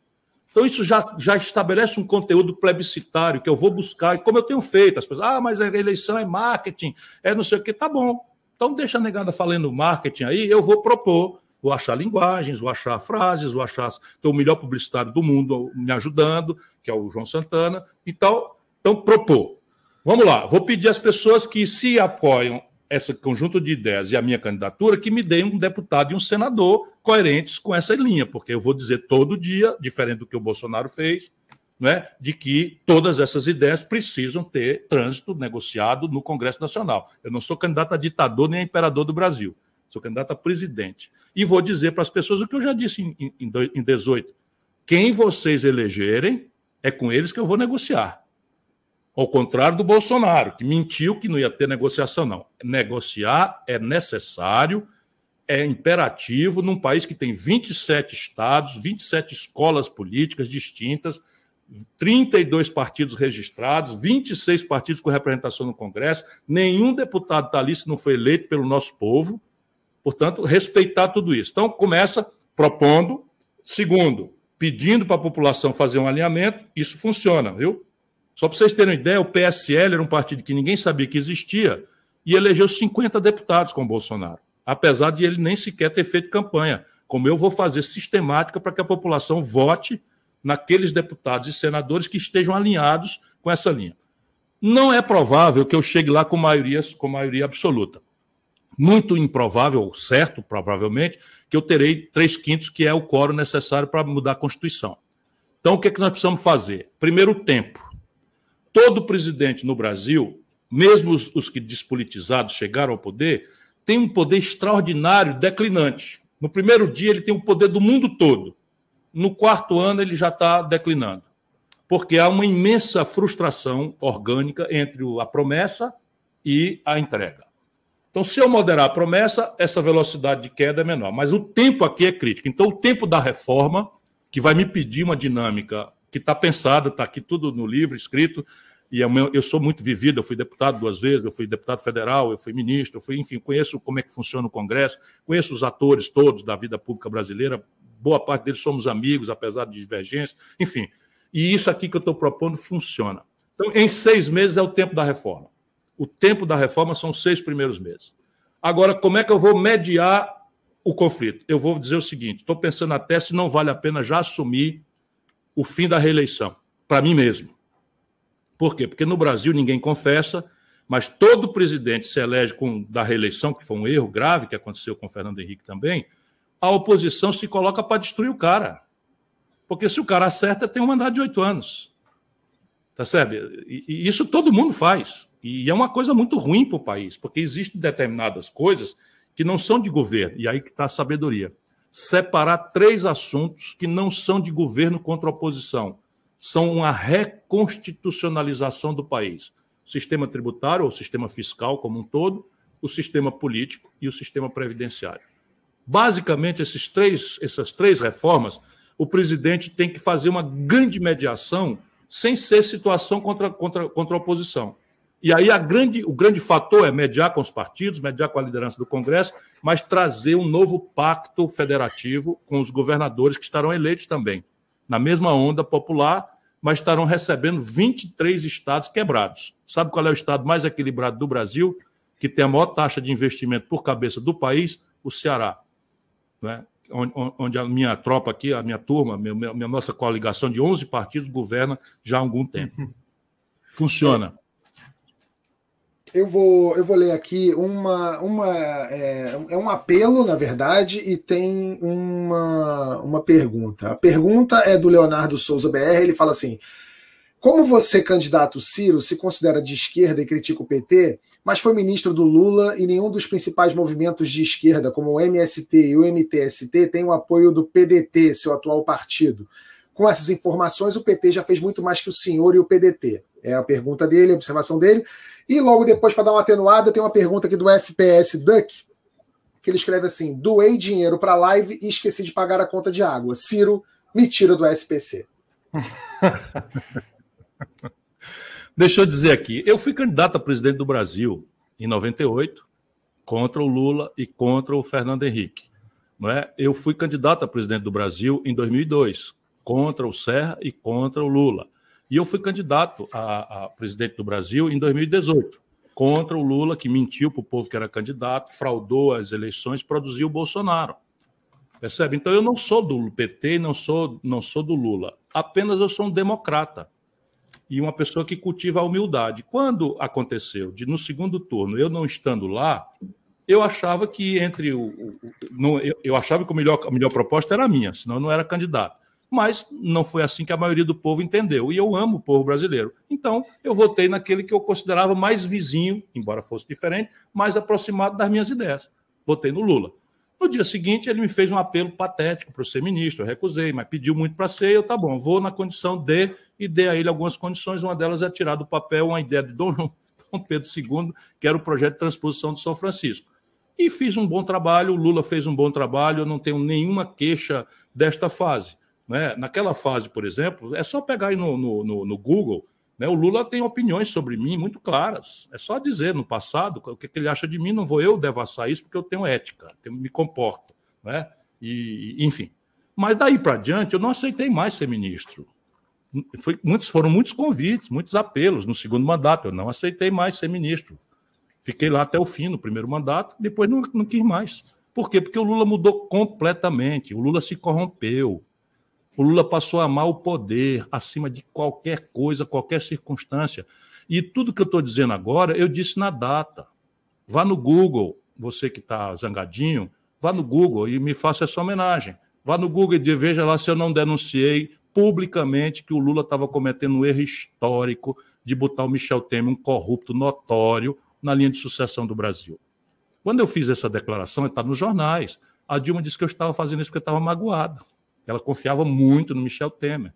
Então, isso já, já estabelece um conteúdo plebiscitário que eu vou buscar, e como eu tenho feito, as pessoas, ah, mas a eleição é marketing, é não sei o quê, tá bom. Então, deixa a negada falando marketing aí, eu vou propor vou achar linguagens, vou achar frases, vou achar então, o melhor publicitário do mundo me ajudando, que é o João Santana. Então, então propor. Vamos lá, vou pedir às pessoas que se apoiam esse conjunto de ideias e a minha candidatura, que me deem um deputado e um senador coerentes com essa linha, porque eu vou dizer todo dia, diferente do que o Bolsonaro fez, né, de que todas essas ideias precisam ter trânsito negociado no Congresso Nacional. Eu não sou candidato a ditador nem a imperador do Brasil sou candidato a presidente. E vou dizer para as pessoas o que eu já disse em, em, em 18. Quem vocês elegerem, é com eles que eu vou negociar. Ao contrário do Bolsonaro, que mentiu que não ia ter negociação, não. Negociar é necessário, é imperativo num país que tem 27 estados, 27 escolas políticas distintas, 32 partidos registrados, 26 partidos com representação no Congresso, nenhum deputado está ali se não foi eleito pelo nosso povo. Portanto, respeitar tudo isso. Então, começa propondo. Segundo, pedindo para a população fazer um alinhamento. Isso funciona, viu? Só para vocês terem uma ideia, o PSL era um partido que ninguém sabia que existia e elegeu 50 deputados com o Bolsonaro, apesar de ele nem sequer ter feito campanha. Como eu vou fazer sistemática para que a população vote naqueles deputados e senadores que estejam alinhados com essa linha. Não é provável que eu chegue lá com maioria, com maioria absoluta muito improvável, certo, provavelmente, que eu terei três quintos, que é o quórum necessário para mudar a Constituição. Então, o que, é que nós precisamos fazer? Primeiro, tempo. Todo presidente no Brasil, mesmo os, os que despolitizados chegaram ao poder, tem um poder extraordinário declinante. No primeiro dia, ele tem o poder do mundo todo. No quarto ano, ele já está declinando. Porque há uma imensa frustração orgânica entre a promessa e a entrega. Então, se eu moderar a promessa, essa velocidade de queda é menor. Mas o tempo aqui é crítico. Então, o tempo da reforma, que vai me pedir uma dinâmica que está pensada, está aqui tudo no livro, escrito, e é eu sou muito vivido, eu fui deputado duas vezes, eu fui deputado federal, eu fui ministro, eu fui, enfim, conheço como é que funciona o Congresso, conheço os atores todos da vida pública brasileira, boa parte deles somos amigos, apesar de divergências, enfim. E isso aqui que eu estou propondo funciona. Então, em seis meses é o tempo da reforma. O tempo da reforma são os seis primeiros meses. Agora, como é que eu vou mediar o conflito? Eu vou dizer o seguinte: estou pensando até se não vale a pena já assumir o fim da reeleição, para mim mesmo. Por quê? Porque no Brasil ninguém confessa, mas todo presidente se elege com da reeleição, que foi um erro grave que aconteceu com o Fernando Henrique também, a oposição se coloca para destruir o cara. Porque se o cara acerta, tem um mandato de oito anos. Tá certo? E isso todo mundo faz. E é uma coisa muito ruim para o país, porque existem determinadas coisas que não são de governo, e aí que está a sabedoria. Separar três assuntos que não são de governo contra oposição são uma reconstitucionalização do país. O sistema tributário, ou sistema fiscal como um todo, o sistema político e o sistema previdenciário. Basicamente, esses três, essas três reformas, o presidente tem que fazer uma grande mediação sem ser situação contra, contra, contra a oposição. E aí a grande, o grande fator é mediar com os partidos, mediar com a liderança do Congresso, mas trazer um novo pacto federativo com os governadores que estarão eleitos também, na mesma onda popular mas estarão recebendo 23 estados quebrados. Sabe qual é o estado mais equilibrado do Brasil, que tem a maior taxa de investimento por cabeça do país? O Ceará. Né? Onde a minha tropa aqui, a minha turma, a minha, minha nossa coligação de 11 partidos governa já há algum tempo. [LAUGHS] Funciona. Eu vou, eu vou ler aqui uma. uma é, é, um apelo, na verdade, e tem uma, uma pergunta. A pergunta é do Leonardo Souza BR. Ele fala assim: Como você, candidato Ciro, se considera de esquerda e critica o PT, mas foi ministro do Lula e nenhum dos principais movimentos de esquerda, como o MST e o MTST, tem o apoio do PDT, seu atual partido? Com essas informações, o PT já fez muito mais que o senhor e o PDT. É a pergunta dele, a observação dele. E logo depois, para dar uma atenuada, tem uma pergunta aqui do FPS Duck, que ele escreve assim: doei dinheiro para a live e esqueci de pagar a conta de água. Ciro, me tira do SPC. [LAUGHS] Deixa eu dizer aqui, eu fui candidato a presidente do Brasil em 98 contra o Lula e contra o Fernando Henrique. Não é? Eu fui candidato a presidente do Brasil em 2002 contra o Serra e contra o Lula. E eu fui candidato a, a presidente do Brasil em 2018, contra o Lula, que mentiu para o povo que era candidato, fraudou as eleições, produziu o Bolsonaro. Percebe? Então eu não sou do PT, não sou, não sou do Lula. Apenas eu sou um democrata e uma pessoa que cultiva a humildade. Quando aconteceu de no segundo turno eu não estando lá, eu achava que entre o, o não, eu, eu, achava que a melhor, a melhor proposta era a minha, senão eu não era candidato mas não foi assim que a maioria do povo entendeu. E eu amo o povo brasileiro. Então, eu votei naquele que eu considerava mais vizinho, embora fosse diferente, mais aproximado das minhas ideias. Votei no Lula. No dia seguinte, ele me fez um apelo patético para ser ministro. Eu recusei, mas pediu muito para ser. Eu, tá bom, vou na condição de, e dei a ele algumas condições. Uma delas é tirar do papel uma ideia de Dom, [LAUGHS] Dom Pedro II, que era o projeto de transposição de São Francisco. E fiz um bom trabalho, o Lula fez um bom trabalho, eu não tenho nenhuma queixa desta fase. Né? Naquela fase, por exemplo, é só pegar aí no, no, no, no Google. Né? O Lula tem opiniões sobre mim muito claras. É só dizer no passado o que, que ele acha de mim. Não vou eu devassar isso porque eu tenho ética, me comporto. Né? E, enfim. Mas daí para diante, eu não aceitei mais ser ministro. Foi, muitos, foram muitos convites, muitos apelos no segundo mandato. Eu não aceitei mais ser ministro. Fiquei lá até o fim no primeiro mandato, depois não, não quis mais. Por quê? Porque o Lula mudou completamente. O Lula se corrompeu. O Lula passou a amar o poder acima de qualquer coisa, qualquer circunstância. E tudo que eu estou dizendo agora, eu disse na data. Vá no Google, você que está zangadinho, vá no Google e me faça essa homenagem. Vá no Google e veja lá se eu não denunciei publicamente que o Lula estava cometendo um erro histórico de botar o Michel Temer, um corrupto notório, na linha de sucessão do Brasil. Quando eu fiz essa declaração, está nos jornais. A Dilma disse que eu estava fazendo isso porque eu estava magoado. Ela confiava muito no Michel Temer.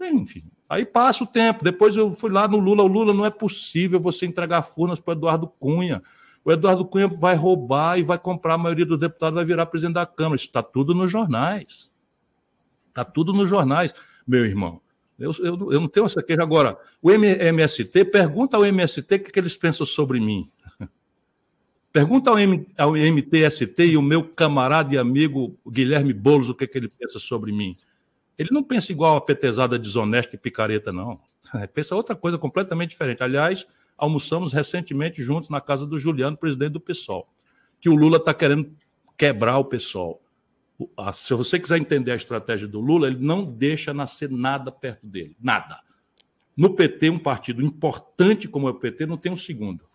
Enfim, aí passa o tempo. Depois eu fui lá no Lula. O Lula não é possível você entregar furnas para Eduardo Cunha. o Eduardo Cunha vai roubar e vai comprar a maioria dos deputados, vai virar presidente da Câmara. Isso está tudo nos jornais. Está tudo nos jornais, meu irmão. Eu, eu, eu não tenho essa queixa. Agora, o MST, pergunta ao MST o que, que eles pensam sobre mim. Pergunta ao, M, ao MTST e o meu camarada e amigo Guilherme Boulos o que, que ele pensa sobre mim. Ele não pensa igual a petezada desonesta e picareta, não. Pensa outra coisa completamente diferente. Aliás, almoçamos recentemente juntos na casa do Juliano, presidente do PSOL, que o Lula está querendo quebrar o PSOL. Se você quiser entender a estratégia do Lula, ele não deixa nascer nada perto dele. Nada. No PT, um partido importante como é o PT, não tem um segundo.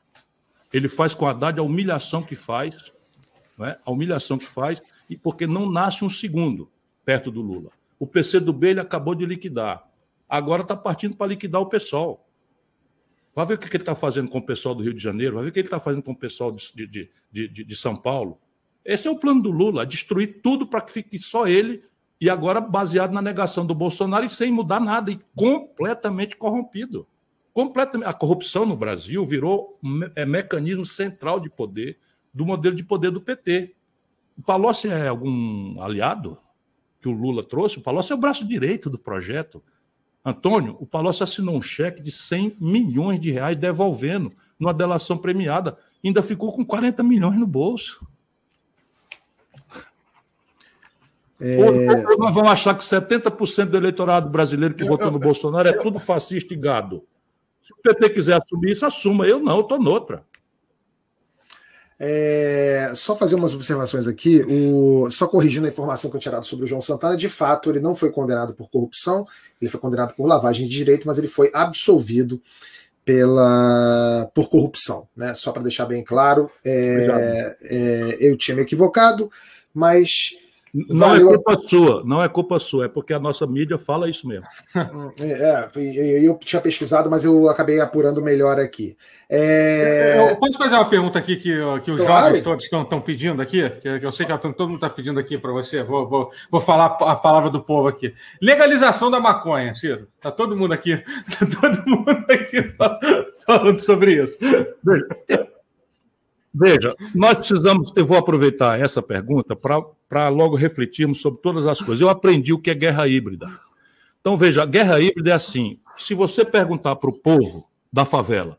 Ele faz com a Haddad a humilhação que faz, é? a humilhação que faz, e porque não nasce um segundo perto do Lula. O PCdoB ele acabou de liquidar. Agora está partindo para liquidar o PSOL. Vai ver o que ele está fazendo com o pessoal do Rio de Janeiro, vai ver o que ele está fazendo com o pessoal de, de, de, de, São Paulo. Esse é o plano do Lula, destruir tudo para que fique só ele, e agora baseado na negação do Bolsonaro e sem mudar nada, e completamente corrompido completamente. A corrupção no Brasil virou é, mecanismo central de poder do modelo de poder do PT. O Palocci é algum aliado que o Lula trouxe? O Palocci é o braço direito do projeto. Antônio, o Palocci assinou um cheque de 100 milhões de reais devolvendo numa delação premiada. Ainda ficou com 40 milhões no bolso. É... Nós vamos achar que 70% do eleitorado brasileiro que votou no Bolsonaro é tudo fascista e gado. Se o PT quiser assumir isso, assuma. Eu não, eu estou noutra. É, só fazer umas observações aqui, o, só corrigindo a informação que eu tinha dado sobre o João Santana, de fato, ele não foi condenado por corrupção, ele foi condenado por lavagem de direito, mas ele foi absolvido pela por corrupção, né? Só para deixar bem claro, é, é, eu tinha me equivocado, mas não é Valeu. é culpa sua, não é culpa sua, é porque a nossa mídia fala isso mesmo. É, eu tinha pesquisado, mas eu acabei apurando melhor aqui. É... Eu posso fazer uma pergunta aqui que, que os claro. jovens todos estão, estão pedindo aqui? Que eu sei que todo mundo está pedindo aqui para você. Vou, vou, vou falar a palavra do povo aqui. Legalização da maconha, Ciro. Está todo mundo aqui, [LAUGHS] tá todo mundo aqui falando sobre isso. Veja, nós precisamos, eu vou aproveitar essa pergunta para logo refletirmos sobre todas as coisas. Eu aprendi o que é guerra híbrida. Então, veja, a guerra híbrida é assim: se você perguntar para o povo da favela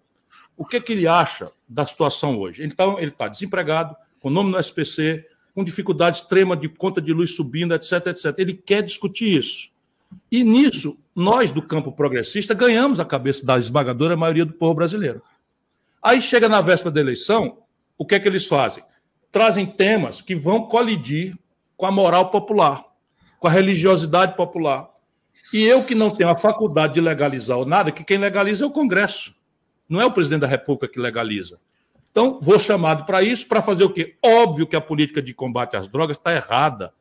o que, é que ele acha da situação hoje, então ele está desempregado, com nome no SPC, com dificuldade extrema de conta de luz subindo, etc, etc. Ele quer discutir isso. E nisso, nós do campo progressista ganhamos a cabeça da esmagadora maioria do povo brasileiro. Aí chega na véspera da eleição, o que é que eles fazem? Trazem temas que vão colidir com a moral popular, com a religiosidade popular. E eu que não tenho a faculdade de legalizar ou nada, que quem legaliza é o Congresso. Não é o presidente da República que legaliza. Então, vou chamado para isso, para fazer o quê? Óbvio que a política de combate às drogas está errada.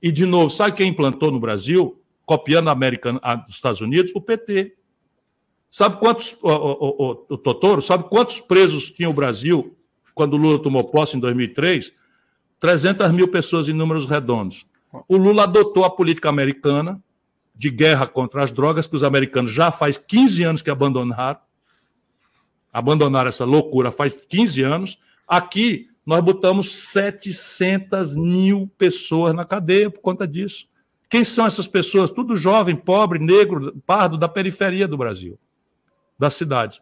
E, de novo, sabe quem implantou no Brasil, copiando a América dos Estados Unidos? O PT. Sabe quantos, o, o, o, o Totoro, sabe quantos presos tinha o Brasil quando o Lula tomou posse em 2003, 300 mil pessoas em números redondos. O Lula adotou a política americana de guerra contra as drogas, que os americanos já faz 15 anos que abandonaram. Abandonaram essa loucura faz 15 anos. Aqui, nós botamos 700 mil pessoas na cadeia por conta disso. Quem são essas pessoas? Tudo jovem, pobre, negro, pardo, da periferia do Brasil, das cidades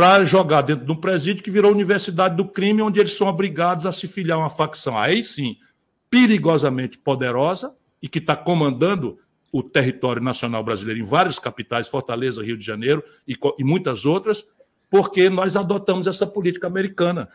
para jogar dentro de um presídio que virou Universidade do Crime, onde eles são obrigados a se filiar a uma facção. Aí sim, perigosamente poderosa e que está comandando o território nacional brasileiro em várias capitais, Fortaleza, Rio de Janeiro e, e muitas outras, porque nós adotamos essa política americana.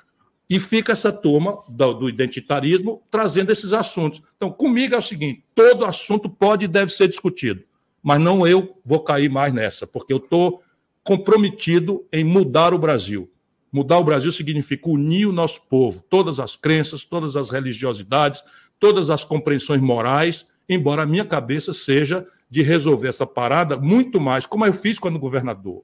E fica essa turma do, do, identitarismo trazendo esses assuntos. Então, comigo é o seguinte: todo assunto pode e deve ser discutido, mas não eu vou cair mais nessa, porque eu estou comprometido em mudar o Brasil. Mudar o Brasil significa unir o nosso povo, todas as crenças, todas as religiosidades, todas as compreensões morais, embora a minha cabeça seja de resolver essa parada muito mais, como eu fiz quando governador.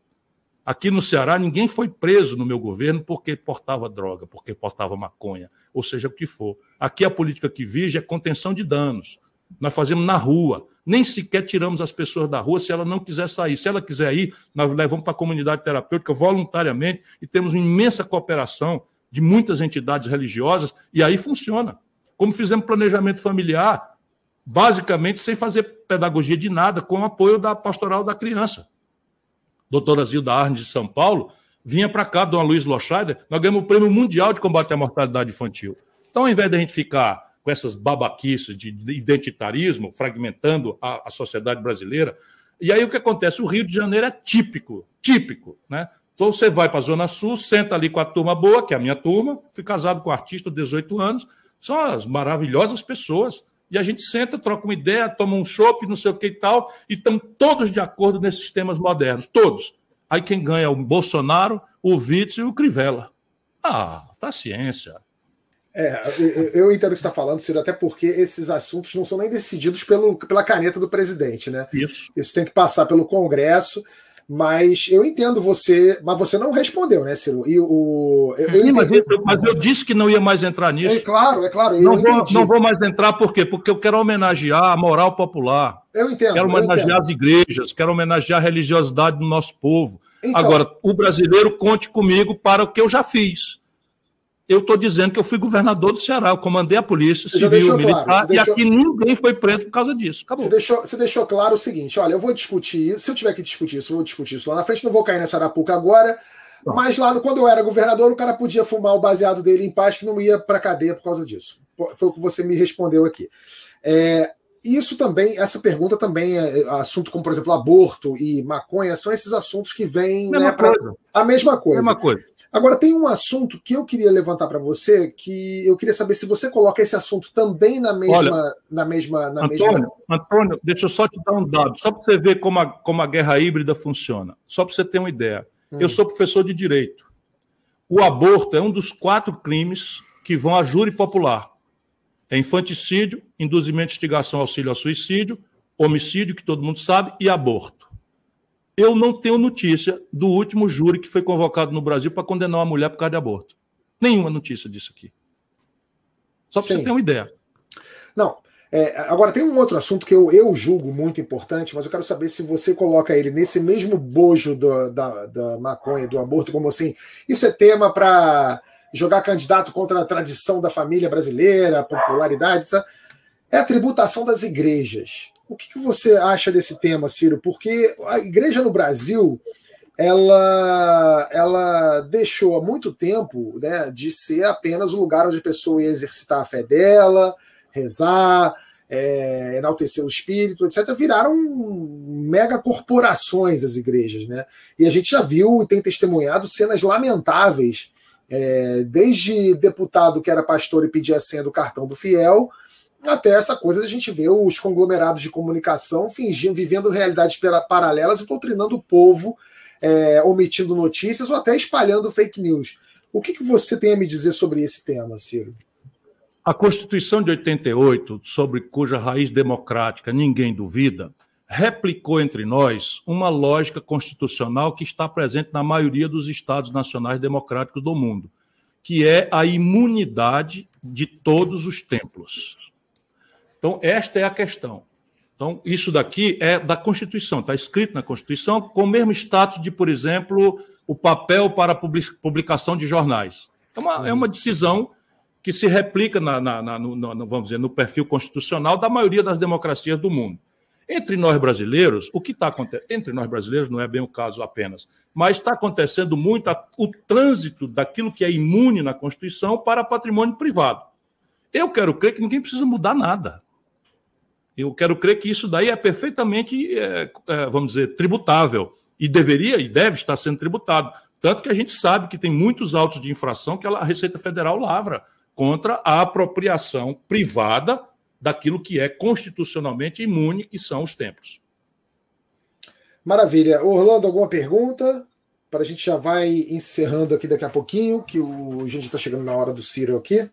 Aqui no Ceará, ninguém foi preso no meu governo porque portava droga, porque portava maconha, ou seja, o que for. Aqui a política que vige é contenção de danos. Nós fazemos na rua nem sequer tiramos as pessoas da rua se ela não quiser sair. Se ela quiser ir, nós levamos para a comunidade terapêutica voluntariamente e temos uma imensa cooperação de muitas entidades religiosas, e aí funciona. Como fizemos planejamento familiar, basicamente sem fazer pedagogia de nada, com o apoio da pastoral da criança. Doutora Zilda Arnes de São Paulo vinha para cá, Dona Luiz Lochaider, nós ganhamos o Prêmio Mundial de Combate à Mortalidade Infantil. Então, ao invés de a gente ficar com essas babaquices de identitarismo, fragmentando a, a sociedade brasileira, e aí o que acontece? O Rio de Janeiro é típico, típico, né? Então você vai para a Zona Sul, senta ali com a turma boa, que é a minha turma, fui casado com um artista, 18 anos, são as maravilhosas pessoas. E a gente senta, troca uma ideia, toma um chopp, não sei o que e tal, e estão todos de acordo nesses temas modernos, todos. Aí quem ganha é o Bolsonaro, o Witzel e o Crivella. Ah, paciência. É, eu entendo o que você está falando, Ciro, até porque esses assuntos não são nem decididos pelo, pela caneta do presidente, né? Isso. Isso tem que passar pelo Congresso. Mas eu entendo você, mas você não respondeu, né, Ciro? E o, eu, Sim, mas, eu, mas, eu, disse que não ia mais entrar nisso. É claro, é claro. Não vou, não, vou, mais entrar, por quê? Porque eu quero homenagear a moral popular. Eu entendo. Quero homenagear as igrejas, quero homenagear a religiosidade do nosso povo. Então, Agora, o brasileiro conte comigo para o que eu já fiz eu estou dizendo que eu fui governador do Ceará, eu comandei a polícia civil, militar, claro. e aqui ninguém foi preso por causa disso. Acabou. Você deixou, você deixou claro o seguinte: olha, eu vou discutir isso, se eu tiver que discutir isso, eu vou discutir isso lá na frente, não vou cair nessa arapuca agora. Não. Mas lá, quando eu era governador, o cara podia fumar o baseado dele em paz, que não ia para cadeia por causa disso. Foi o que você me respondeu aqui. É, isso também, essa pergunta também é assunto como, por exemplo, aborto e maconha, são esses assuntos que vêm né, para a mesma coisa. Mesma coisa. Agora, tem um assunto que eu queria levantar para você, que eu queria saber se você coloca esse assunto também na mesma. Olha, na mesma, na Antônio, mesma... Antônio, deixa eu só te dar um dado, só para você ver como a, como a guerra híbrida funciona. Só para você ter uma ideia. Hum. Eu sou professor de direito. O aborto é um dos quatro crimes que vão à júri popular. É infanticídio, induzimento, instigação, auxílio ao suicídio, homicídio, que todo mundo sabe, e aborto. Eu não tenho notícia do último júri que foi convocado no Brasil para condenar uma mulher por causa de aborto. Nenhuma notícia disso aqui. Só para você ter uma ideia. Não. É, agora, tem um outro assunto que eu, eu julgo muito importante, mas eu quero saber se você coloca ele nesse mesmo bojo do, da, da maconha, do aborto, como assim, isso é tema para jogar candidato contra a tradição da família brasileira, popularidade, sabe? é a tributação das igrejas. O que, que você acha desse tema, Ciro? Porque a igreja no Brasil ela, ela deixou há muito tempo né, de ser apenas o lugar onde a pessoa ia exercitar a fé dela, rezar, é, enaltecer o espírito, etc. Viraram mega corporações as igrejas. Né? E a gente já viu e tem testemunhado cenas lamentáveis, é, desde deputado que era pastor e pedia a senha do cartão do fiel, até essa coisa a gente vê os conglomerados de comunicação fingindo, vivendo realidades paralelas e doutrinando o povo, é, omitindo notícias ou até espalhando fake news. O que, que você tem a me dizer sobre esse tema, Ciro? A Constituição de 88, sobre cuja raiz democrática ninguém duvida, replicou entre nós uma lógica constitucional que está presente na maioria dos Estados nacionais democráticos do mundo, que é a imunidade de todos os templos. Então, esta é a questão. Então, isso daqui é da Constituição, está escrito na Constituição, com o mesmo status de, por exemplo, o papel para publicação de jornais. É uma, é uma decisão que se replica, na, na, na no, vamos dizer, no perfil constitucional da maioria das democracias do mundo. Entre nós brasileiros, o que está acontecendo? Entre nós brasileiros não é bem o caso apenas, mas está acontecendo muito a, o trânsito daquilo que é imune na Constituição para patrimônio privado. Eu quero crer que ninguém precisa mudar nada. Eu quero crer que isso daí é perfeitamente, é, é, vamos dizer, tributável. E deveria e deve estar sendo tributado. Tanto que a gente sabe que tem muitos autos de infração que a Receita Federal lavra contra a apropriação privada daquilo que é constitucionalmente imune, que são os templos. Maravilha. Orlando, alguma pergunta? Para a gente já vai encerrando aqui daqui a pouquinho, que o, a gente está chegando na hora do Ciro aqui.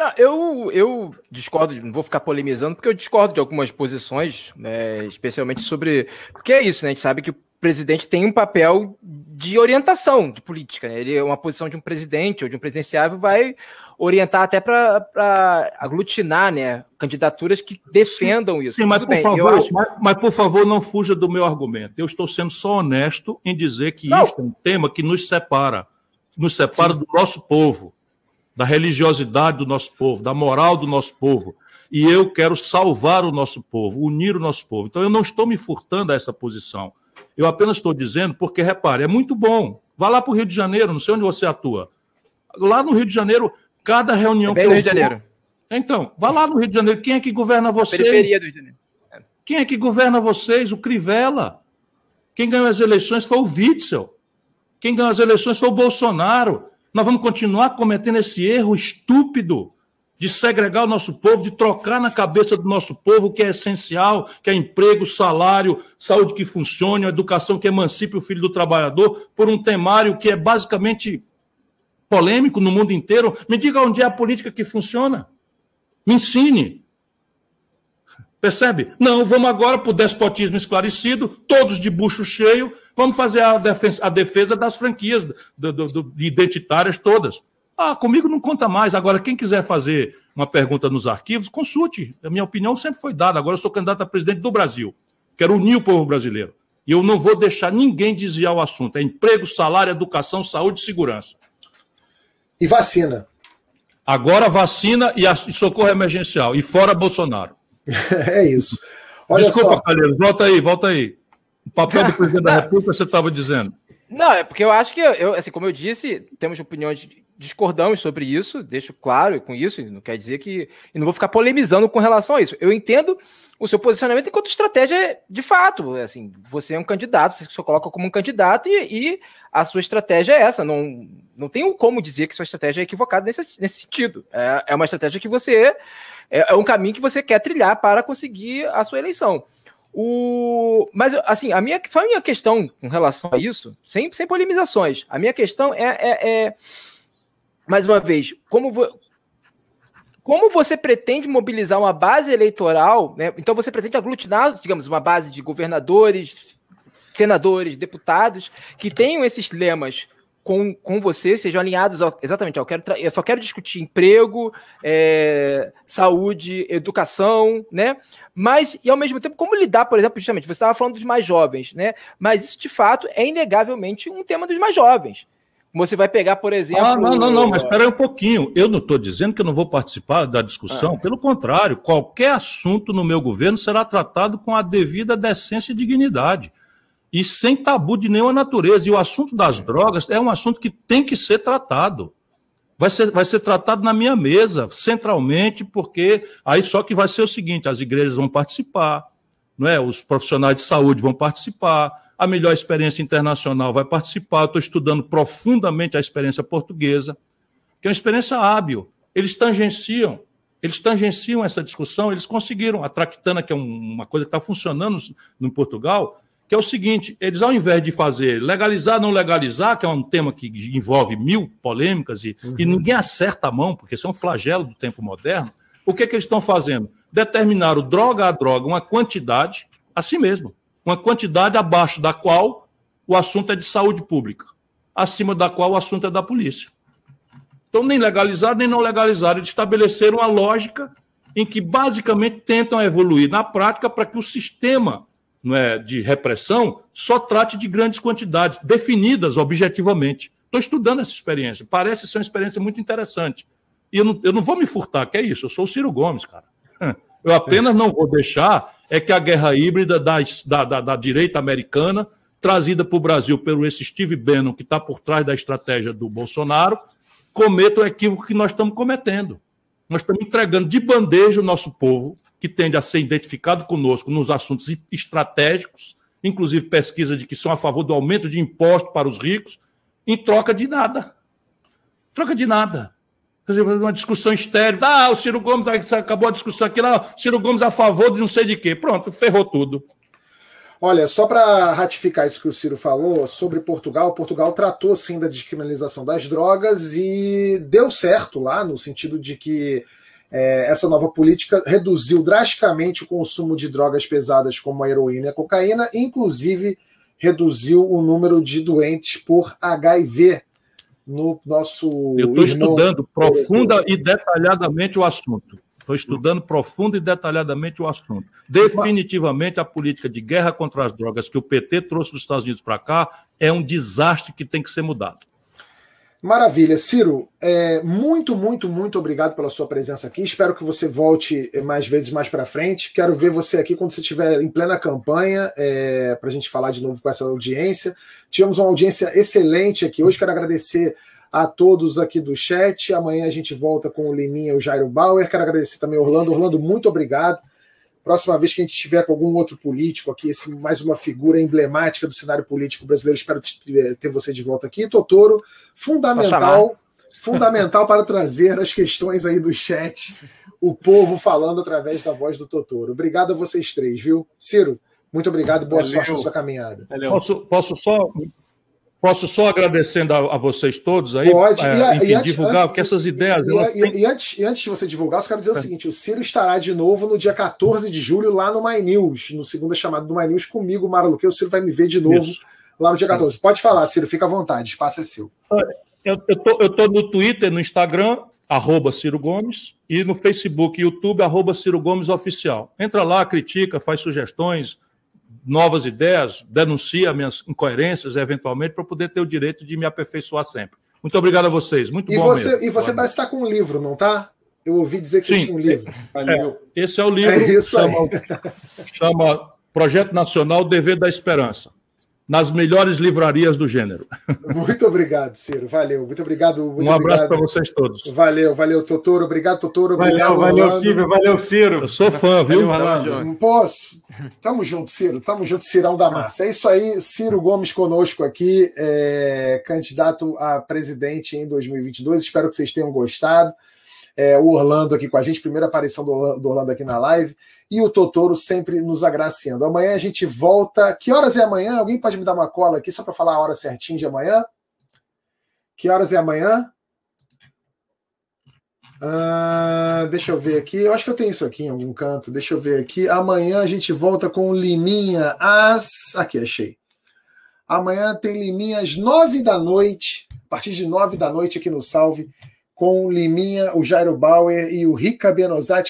Não, eu, eu discordo, não vou ficar polemizando, porque eu discordo de algumas posições, né, especialmente sobre. Porque é isso, né? A gente sabe que o presidente tem um papel de orientação de política. Né? Ele é uma posição de um presidente ou de um presidenciável, vai orientar até para aglutinar né, candidaturas que defendam isso. Sim, mas por, bem, favor, acho... mas, mas, por favor, não fuja do meu argumento. Eu estou sendo só honesto em dizer que não. isso é um tema que nos separa nos separa Sim. do nosso povo, da religiosidade do nosso povo, da moral do nosso povo. E eu quero salvar o nosso povo, unir o nosso povo. Então eu não estou me furtando a essa posição. Eu apenas estou dizendo porque, repare, é muito bom. Vá lá para o Rio de Janeiro, não sei onde você atua. Lá no Rio de Janeiro, cada reunião é bem que no Rio de Janeiro. Então, vá lá no Rio de Janeiro. Quem é que governa vocês? Periferia do Rio de Janeiro. Quem é que governa vocês? O Crivella. Quem ganhou as eleições foi o Witzel. Quem ganhou as eleições foi o Bolsonaro. Nós vamos continuar cometendo esse erro estúpido de segregar o nosso povo, de trocar na cabeça do nosso povo o que é essencial, que é emprego, salário, saúde que funcione, educação que emancipe o filho do trabalhador, por um temário que é basicamente polêmico no mundo inteiro. Me diga onde é a política que funciona. Me ensine. Percebe? Não, vamos agora para o despotismo esclarecido, todos de bucho cheio, vamos fazer a defesa, a defesa das franquias do, do, do, identitárias todas. Ah, comigo não conta mais. Agora, quem quiser fazer uma pergunta nos arquivos, consulte. A minha opinião sempre foi dada. Agora eu sou candidato a presidente do Brasil. Quero unir o povo brasileiro. E eu não vou deixar ninguém desviar o assunto. É emprego, salário, educação, saúde e segurança. E vacina. Agora vacina e, e socorro emergencial. E fora Bolsonaro. [LAUGHS] é isso. Olha Desculpa, só. Calheiros, volta aí, volta aí. O papel do [LAUGHS] presidente da República você estava dizendo. Não, é porque eu acho que, eu, assim, como eu disse, temos opiniões, discordamos sobre isso, deixo claro com isso, não quer dizer que. E não vou ficar polemizando com relação a isso. Eu entendo o seu posicionamento enquanto estratégia de fato. Assim, você é um candidato, você se coloca como um candidato e, e, a sua estratégia é essa. Não, não tenho como dizer que sua estratégia é equivocada nesse, nesse sentido. É, é uma estratégia que você é, é um caminho que você quer trilhar para conseguir a sua eleição. O... Mas, assim, a minha, a minha questão com relação a isso, sem, sem polemizações, a minha questão é, é, é mais uma vez, como, vo... como você pretende mobilizar uma base eleitoral, né? então você pretende aglutinar, digamos, uma base de governadores, senadores, deputados, que tenham esses lemas com, com você, sejam alinhados ao, exatamente. Eu, quero eu só quero discutir emprego, é, saúde, educação, né? Mas, e ao mesmo tempo, como lidar, por exemplo, justamente, você estava falando dos mais jovens, né? Mas isso, de fato, é inegavelmente um tema dos mais jovens. Você vai pegar, por exemplo. Ah, não, não, não, mas espera aí um pouquinho. Eu não estou dizendo que eu não vou participar da discussão. Ah. Pelo contrário, qualquer assunto no meu governo será tratado com a devida decência e dignidade e sem tabu de nenhuma natureza. E o assunto das drogas é um assunto que tem que ser tratado. Vai ser, vai ser tratado na minha mesa, centralmente, porque aí só que vai ser o seguinte: as igrejas vão participar, não é? os profissionais de saúde vão participar, a melhor experiência internacional vai participar. Estou estudando profundamente a experiência portuguesa, que é uma experiência hábil. Eles tangenciam, eles tangenciam essa discussão, eles conseguiram. A Tractana, que é uma coisa que está funcionando no Portugal, que é o seguinte: eles, ao invés de fazer legalizar, não legalizar, que é um tema que envolve mil polêmicas e, uhum. e ninguém acerta a mão, porque isso é um flagelo do tempo moderno, o que, é que eles estão fazendo? Determinaram droga a droga uma quantidade, assim mesmo, uma quantidade abaixo da qual o assunto é de saúde pública, acima da qual o assunto é da polícia. Então, nem legalizar nem não legalizar, eles estabeleceram uma lógica em que basicamente tentam evoluir na prática para que o sistema é, de repressão só trate de grandes quantidades, definidas objetivamente. Estou estudando essa experiência. Parece ser uma experiência muito interessante. E eu não, eu não vou me furtar, que é isso. Eu sou o Ciro Gomes, cara. [LAUGHS] Eu apenas não vou deixar é que a guerra híbrida da, da, da direita americana, trazida para o Brasil pelo esse Steve Bannon, que está por trás da estratégia do Bolsonaro, cometa o equívoco que nós estamos cometendo. Nós estamos entregando de bandeja o nosso povo que tende a ser identificado conosco nos assuntos estratégicos, inclusive pesquisa de que são a favor do aumento de imposto para os ricos, em troca de nada. Troca de nada. Uma discussão estéril. Ah, o Ciro Gomes acabou a discussão aqui lá, Ciro Gomes a favor de não sei de quê. Pronto, ferrou tudo. Olha, só para ratificar isso que o Ciro falou sobre Portugal, Portugal tratou sim da descriminalização das drogas e deu certo lá, no sentido de que é, essa nova política reduziu drasticamente o consumo de drogas pesadas como a heroína e a cocaína, inclusive reduziu o número de doentes por HIV no nosso. Eu estou estudando profunda e detalhadamente o assunto. Estou estudando profunda e detalhadamente o assunto. Definitivamente, a política de guerra contra as drogas que o PT trouxe dos Estados Unidos para cá é um desastre que tem que ser mudado. Maravilha. Ciro, é, muito, muito, muito obrigado pela sua presença aqui. Espero que você volte mais vezes mais para frente. Quero ver você aqui quando você estiver em plena campanha, é, para a gente falar de novo com essa audiência. Tivemos uma audiência excelente aqui hoje. Quero agradecer a todos aqui do chat. Amanhã a gente volta com o Liminha e o Jairo Bauer. Quero agradecer também o Orlando. Orlando, muito obrigado. Próxima vez que a gente tiver com algum outro político aqui, esse, mais uma figura emblemática do cenário político brasileiro, espero ter você de volta aqui. Totoro, fundamental, fundamental para trazer as questões aí do chat, o povo falando através da voz do Totoro. Obrigado a vocês três, viu? Ciro, muito obrigado, boa Valeu. sorte na sua caminhada. Posso, posso só Posso só agradecendo a, a, vocês todos aí, Pode. É, e, a, enfim, antes, divulgar, porque essas ideias. E, e, têm... e, antes, e antes de você divulgar, eu quero dizer o é. seguinte: o Ciro estará de novo no dia 14 de julho lá no My News, no segunda chamada do My News comigo, Mara Luque. O Ciro vai me ver de novo Isso. lá no dia 14. Pode falar, Ciro, fica à vontade, o espaço é seu. Eu estou no Twitter, no Instagram, arroba Ciro Gomes, e no Facebook e YouTube, arroba Ciro Gomes Oficial. Entra lá, critica, faz sugestões novas ideias, denuncia minhas incoerências, eventualmente, para poder ter o direito de me aperfeiçoar sempre. Muito obrigado a vocês. Muito e bom você, mesmo. E você parece estar com um livro, não tá? Eu ouvi dizer que Sim, você tinha um livro. É, esse é o livro. É isso chama, chama Projeto Nacional Dever da Esperança nas melhores livrarias do gênero. Muito obrigado, Ciro. Valeu. Muito obrigado. Muito um abraço para vocês todos. Valeu, valeu, Totoro. Obrigado, Totoro. Obrigado, valeu, valeu, Kívio. Valeu, Ciro. Eu sou fã, viu? Valeu, Pô, tamo junto, Ciro. Tamo junto, Cirão da Massa. É isso aí, Ciro Gomes conosco aqui, é, candidato a presidente em 2022. Espero que vocês tenham gostado é, o Orlando aqui com a gente, primeira aparição do Orlando, do Orlando aqui na live, e o Totoro sempre nos agraciando. Amanhã a gente volta. Que horas é amanhã? Alguém pode me dar uma cola aqui só para falar a hora certinha de amanhã? Que horas é amanhã? Ah, deixa eu ver aqui. Eu acho que eu tenho isso aqui em algum canto. Deixa eu ver aqui. Amanhã a gente volta com Liminha às. Aqui, achei. Amanhã tem Liminha às nove da noite. A partir de nove da noite aqui no Salve com o Liminha, o Jairo Bauer e o Rica Benozati,